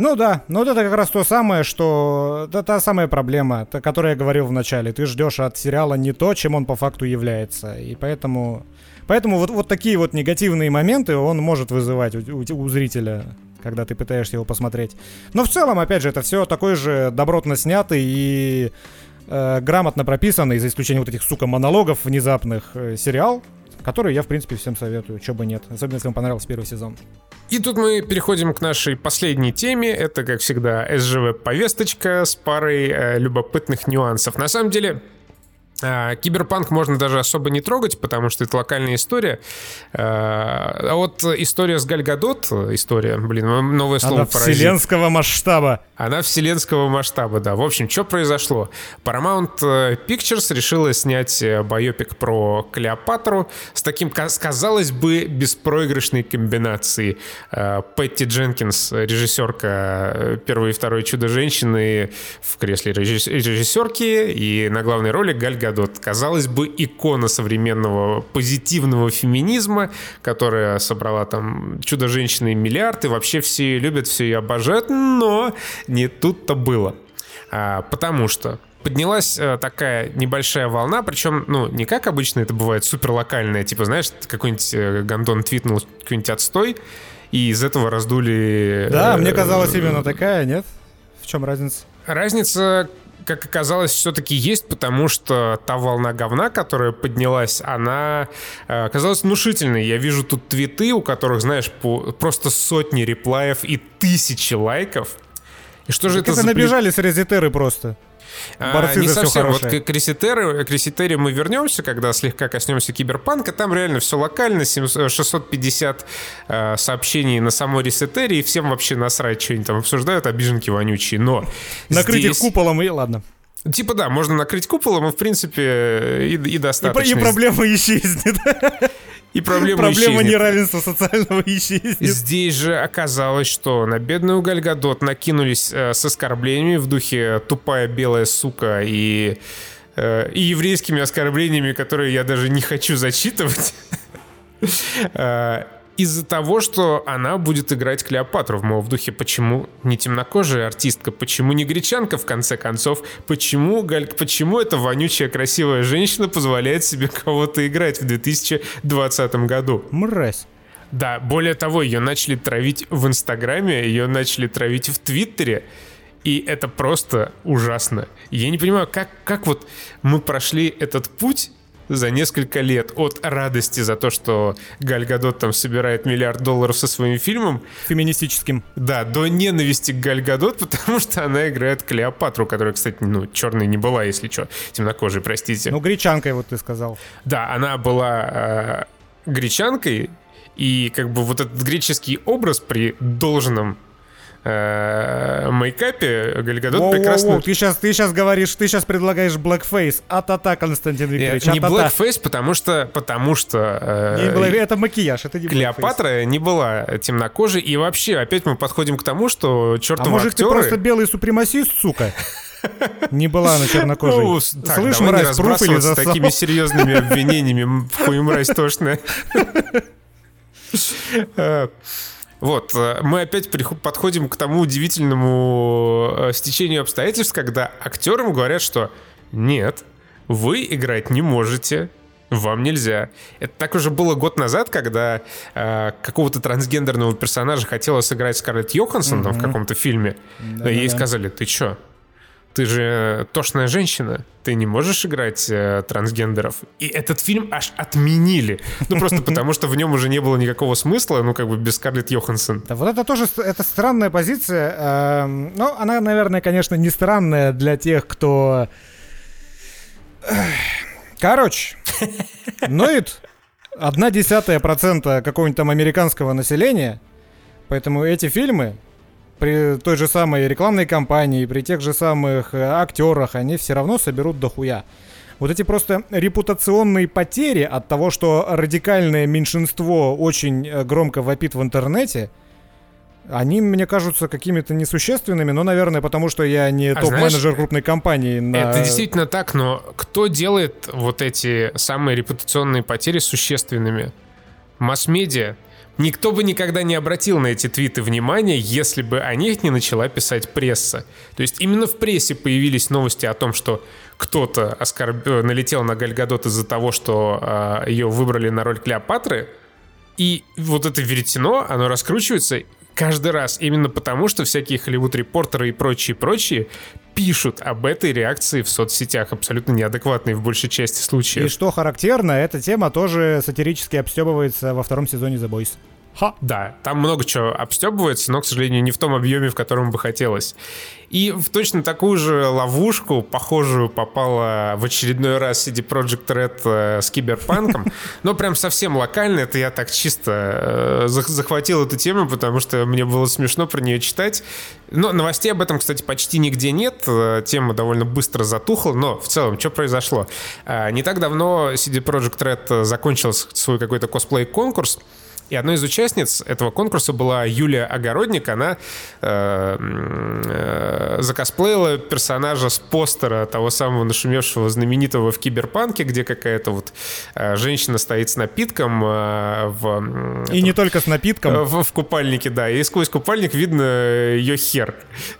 Ну да, ну вот это как раз то самое, что... Это та самая проблема, о которой я говорил в начале. Ты ждешь от сериала не то, чем он по факту является. И поэтому... Поэтому вот, вот такие вот негативные моменты он может вызывать у, у, у зрителя, когда ты пытаешься его посмотреть. Но в целом, опять же, это все такой же добротно снятый и э, грамотно прописанный, за исключением вот этих, сука, монологов внезапных, э, сериал, который я, в принципе, всем советую, чего бы нет. Особенно, если вам понравился первый сезон. И тут мы переходим к нашей последней теме. Это, как всегда, СЖВ-повесточка с парой э, любопытных нюансов. На самом деле, киберпанк можно даже особо не трогать, потому что это локальная история. А, а вот история с Гальгадот, история, блин, новое слово Она паразит. вселенского масштаба. Она вселенского масштаба, да. В общем, что произошло? Paramount э, Pictures решила снять э, байопик про Клеопатру с таким, казалось бы, беспроигрышной комбинацией. Э, Пэтти Дженкинс, режиссерка первой и второй «Чудо-женщины» в кресле режиссерки, и на главной роли Галь Гадот. Казалось бы, икона современного позитивного феминизма, которая собрала там «Чудо-женщины» миллиард, и вообще все любят, все ее обожают, но не тут-то было. А, потому что поднялась а, такая небольшая волна, причем, ну, не как обычно это бывает, супер локальная, типа, знаешь, какой-нибудь э, гандон твитнул какой-нибудь отстой, и из этого раздули... Да, э, мне казалось именно такая, нет? В чем разница? Разница как оказалось, все-таки есть, потому что та волна говна, которая поднялась, она э, оказалась внушительной. Я вижу тут твиты, у которых, знаешь, по, просто сотни реплаев и тысячи лайков. И что же это, это за... набежали с резетеры просто. Борцы а, не совсем. Вот к Креситере, Креситере мы вернемся, когда слегка коснемся киберпанка. Там реально все локально, 650 э, сообщений на самой Ресетере, и всем вообще насрать, что они там обсуждают, обиженки вонючие. Но Накрыть здесь... их куполом и ладно. Типа да, можно накрыть куполом, и в принципе и, и достаточно. И, и проблема *laughs* исчезнет. И проблема Проблема исчезнет. неравенства социального исчезнет. Здесь же оказалось, что на бедную Гальгадот накинулись э, с оскорблениями в духе «тупая белая сука» и, э, и еврейскими оскорблениями, которые я даже не хочу зачитывать. *laughs* Из-за того, что она будет играть Клеопатру, мол, в духе «почему не темнокожая артистка, почему не гречанка, в конце концов, почему, Галь, почему эта вонючая красивая женщина позволяет себе кого-то играть в 2020 году?» Мразь. Да, более того, ее начали травить в Инстаграме, ее начали травить в Твиттере. И это просто ужасно. Я не понимаю, как, как вот мы прошли этот путь за несколько лет от радости за то, что Галь Гадот там собирает миллиард долларов со своим фильмом, Феминистическим. да, до ненависти к Галь Гадот, *laughs* потому что она играет Клеопатру, которая, кстати, ну, черной не была, если что, темнокожей, простите. Ну, гречанкой, вот ты сказал. Да, она была э, гречанкой, и как бы вот этот греческий образ при должном э, мейкапе Гальгадот Воу-воу-воу, прекрасно... Ты сейчас, ты сейчас говоришь, ты сейчас предлагаешь blackface. А-та-та, Константин Э, Викторович, Не blackface, потому что, потому что э, Не black- Это макияж, это не blackface. Клеопатра не была темнокожей, и вообще опять мы подходим к тому, что А чертовы может ты актеры... просто белый супремасист, сука? Не была она чернокожей. Ну, так, Слышь, мразь, пруф или засал? такими серьезными обвинениями, хуй мразь тошная. *laughs* Вот, э, мы опять подходим к тому удивительному э, стечению обстоятельств, когда актерам говорят, что нет, вы играть не можете, вам нельзя. Это так уже было год назад, когда э, какого-то трансгендерного персонажа хотела сыграть Скарлетт Йоханссон там в каком-то фильме. но ей сказали, ты чё? Ты же тошная женщина, ты не можешь играть э, трансгендеров. И этот фильм аж отменили. Ну, просто потому, что в нем уже не было никакого смысла, ну, как бы без Скарлетт Йоханссон. Да, вот это тоже это странная позиция. эм, Ну, она, наверное, конечно, не странная для тех, кто... Эх, Короче, ноет одна десятая процента какого-нибудь там американского населения, поэтому эти фильмы при той же самой рекламной кампании, при тех же самых э, актерах, они все равно соберут дохуя. Вот эти просто репутационные потери от того, что радикальное меньшинство очень э, громко вопит в интернете, они мне кажутся какими-то несущественными, но, наверное, потому что я не А топ-менеджер знаешь, крупной компании. На... Это действительно так, но кто делает вот эти самые репутационные потери существенными? Масс-медиа. Никто бы никогда не обратил на эти твиты внимания, если бы о них не начала писать пресса. То есть именно в прессе появились новости о том, что кто-то оскорб... э, налетел на Гальгадот из-за того, что э, ее выбрали на роль Клеопатры. И вот это веретено, оно раскручивается каждый раз именно потому, что всякие Холливуд-репортеры и прочие-прочие пишут об этой реакции в соцсетях, абсолютно неадекватной в большей части И случаев. что характерно, эта тема тоже сатирически обстебывается во втором сезоне The Boys. Ха! Да, там много чего обстебывается, но, к сожалению, не в том объеме, в котором бы хотелось. И в точно такую же ловушку, похожую, попала в очередной раз CD Projekt Red э, с киберпанком. *laughs* Но прям совсем локально, это я так чисто э, зах- захватил эту тему, потому что мне было смешно про нее читать. Но новостей об этом, кстати, почти нигде нет. Э, Тема довольно быстро затухла, но в целом, что произошло? Не так давно CD Projekt Red закончил свой какой-то косплей-конкурс, и одной из участниц этого конкурса была Юлия Огородник. Она э, э, закосплеила персонажа с постера того самого нашумевшего знаменитого в Киберпанке, где какая-то вот э, женщина стоит с напитком э, в... м, И не только с напитком. Э, В, в купальнике, да. И сквозь купальник видно ее хер.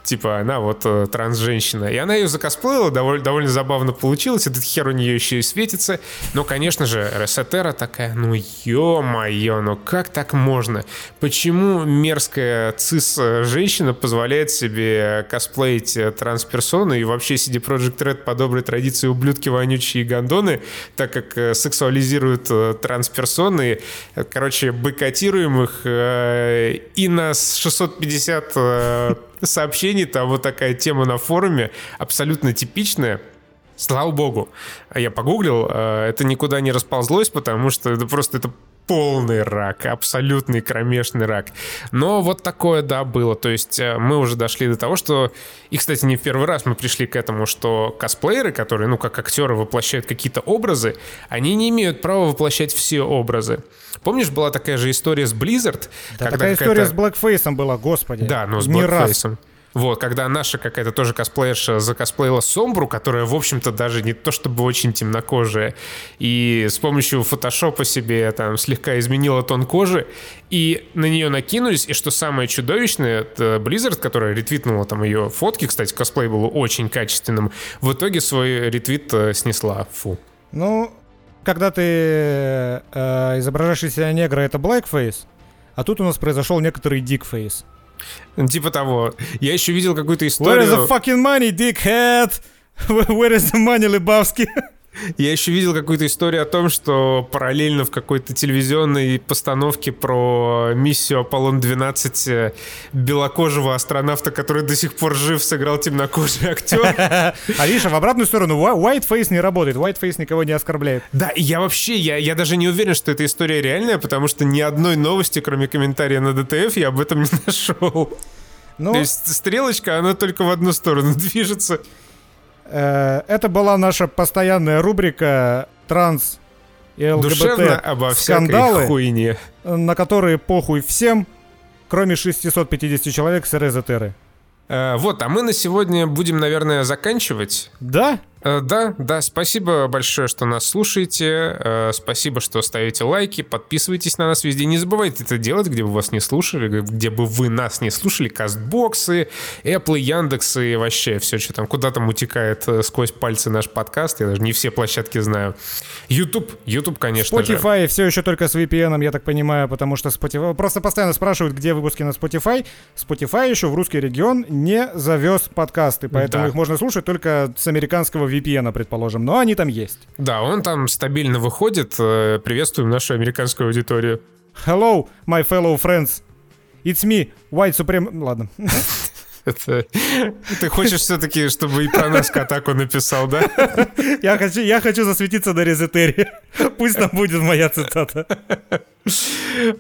Типа, она вот э, транс-женщина. И она ее закосплеила, довольно, довольно забавно получилось. Этот хер у нее еще и светится. Но, конечно же, Ресетера такая, ну ё-моё, ну как так можно? Почему мерзкая цис-женщина позволяет себе косплеить э, транс-персону и вообще CD Projekt Red по доброй традиции ублюдки вонючие и гондоны, так как э, сексуализируют э, транс-персоны, короче, бойкотируем их, э, и на 650 э, сообщений, там вот такая тема на форуме, абсолютно типичная, Слава богу. А Я погуглил, это никуда не расползлось, потому что это просто это полный рак, абсолютный кромешный рак. Но вот такое, да, было. То есть э, мы уже дошли до того, что... И, кстати, не в первый раз мы пришли к этому, что косплееры, которые, ну, как актеры воплощают какие-то образы, они не имеют права воплощать все образы. Помнишь, была такая же история с Blizzard? Да, такая история с Blackface была, господи. Да, но с Blackface. Вот, когда наша какая-то тоже косплеерша закосплеила Сомбру, которая, в общем-то, даже не то чтобы очень темнокожая, и с помощью фотошопа себе там слегка изменила тон кожи, и на нее накинулись, и что самое чудовищное, это Blizzard, которая ретвитнула там ее фотки, кстати, косплей был очень качественным, в итоге свой ретвит э, снесла. Фу. Ну, когда ты э, изображаешь из себя негра, это blackface, а тут у нас произошел некоторый дикфейс. Типа того. Я еще видел какую-то историю... Where is the fucking money, dickhead? Where is the money, Lebowski? Я еще видел какую-то историю о том, что параллельно в какой-то телевизионной постановке про миссию Аполлон-12 э, белокожего астронавта, который до сих пор жив, сыграл темнокожий актер. *laughs* А видишь, в обратную сторону, whiteface не работает, whiteface никого не оскорбляет. Да, я вообще, я, я даже не уверен, что эта история реальная, потому что ни одной новости, кроме комментария на ДТФ, я об этом не *laughs* нашел. Ну, То есть стрелочка, она только в одну сторону *laughs* движется. Э, это была наша постоянная рубрика транс и ЛГБТ обо скандалы, хуйне. на которые похуй всем, кроме 650 человек с Резетеры. Э, вот, а мы на сегодня будем, наверное, заканчивать. Да? Э, да, да, спасибо большое, что нас слушаете. Э, спасибо, что ставите лайки, подписывайтесь на нас везде. Не забывайте это делать, где бы вас не слушали, где бы вы нас не слушали. Кастбоксы, Apple, Яндекс и вообще все, что там куда там утекает э, сквозь пальцы наш подкаст. Я даже не все площадки знаю. YouTube, YouTube, конечно Spotify же. все еще только с VPN, я так понимаю, потому что Spotify... Просто постоянно спрашивают, где выпуски на Spotify. Spotify еще в русский регион не завез подкасты, поэтому да. их можно слушать только с американского VPN, предположим, но они там есть. Да, он там стабильно выходит. Э, приветствуем нашу американскую аудиторию. Hello, my fellow friends. It's me, White Supreme... Ладно. Это... Ты хочешь все-таки, чтобы и про нас Катаку написал, да? Я хочу, я хочу засветиться на Резетере. Пусть там будет моя цитата.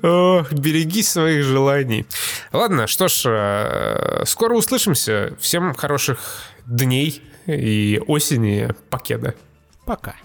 Ох, береги своих желаний. Ладно, что ж, э, скоро услышимся. Всем хороших дней и осени покеда. Пока.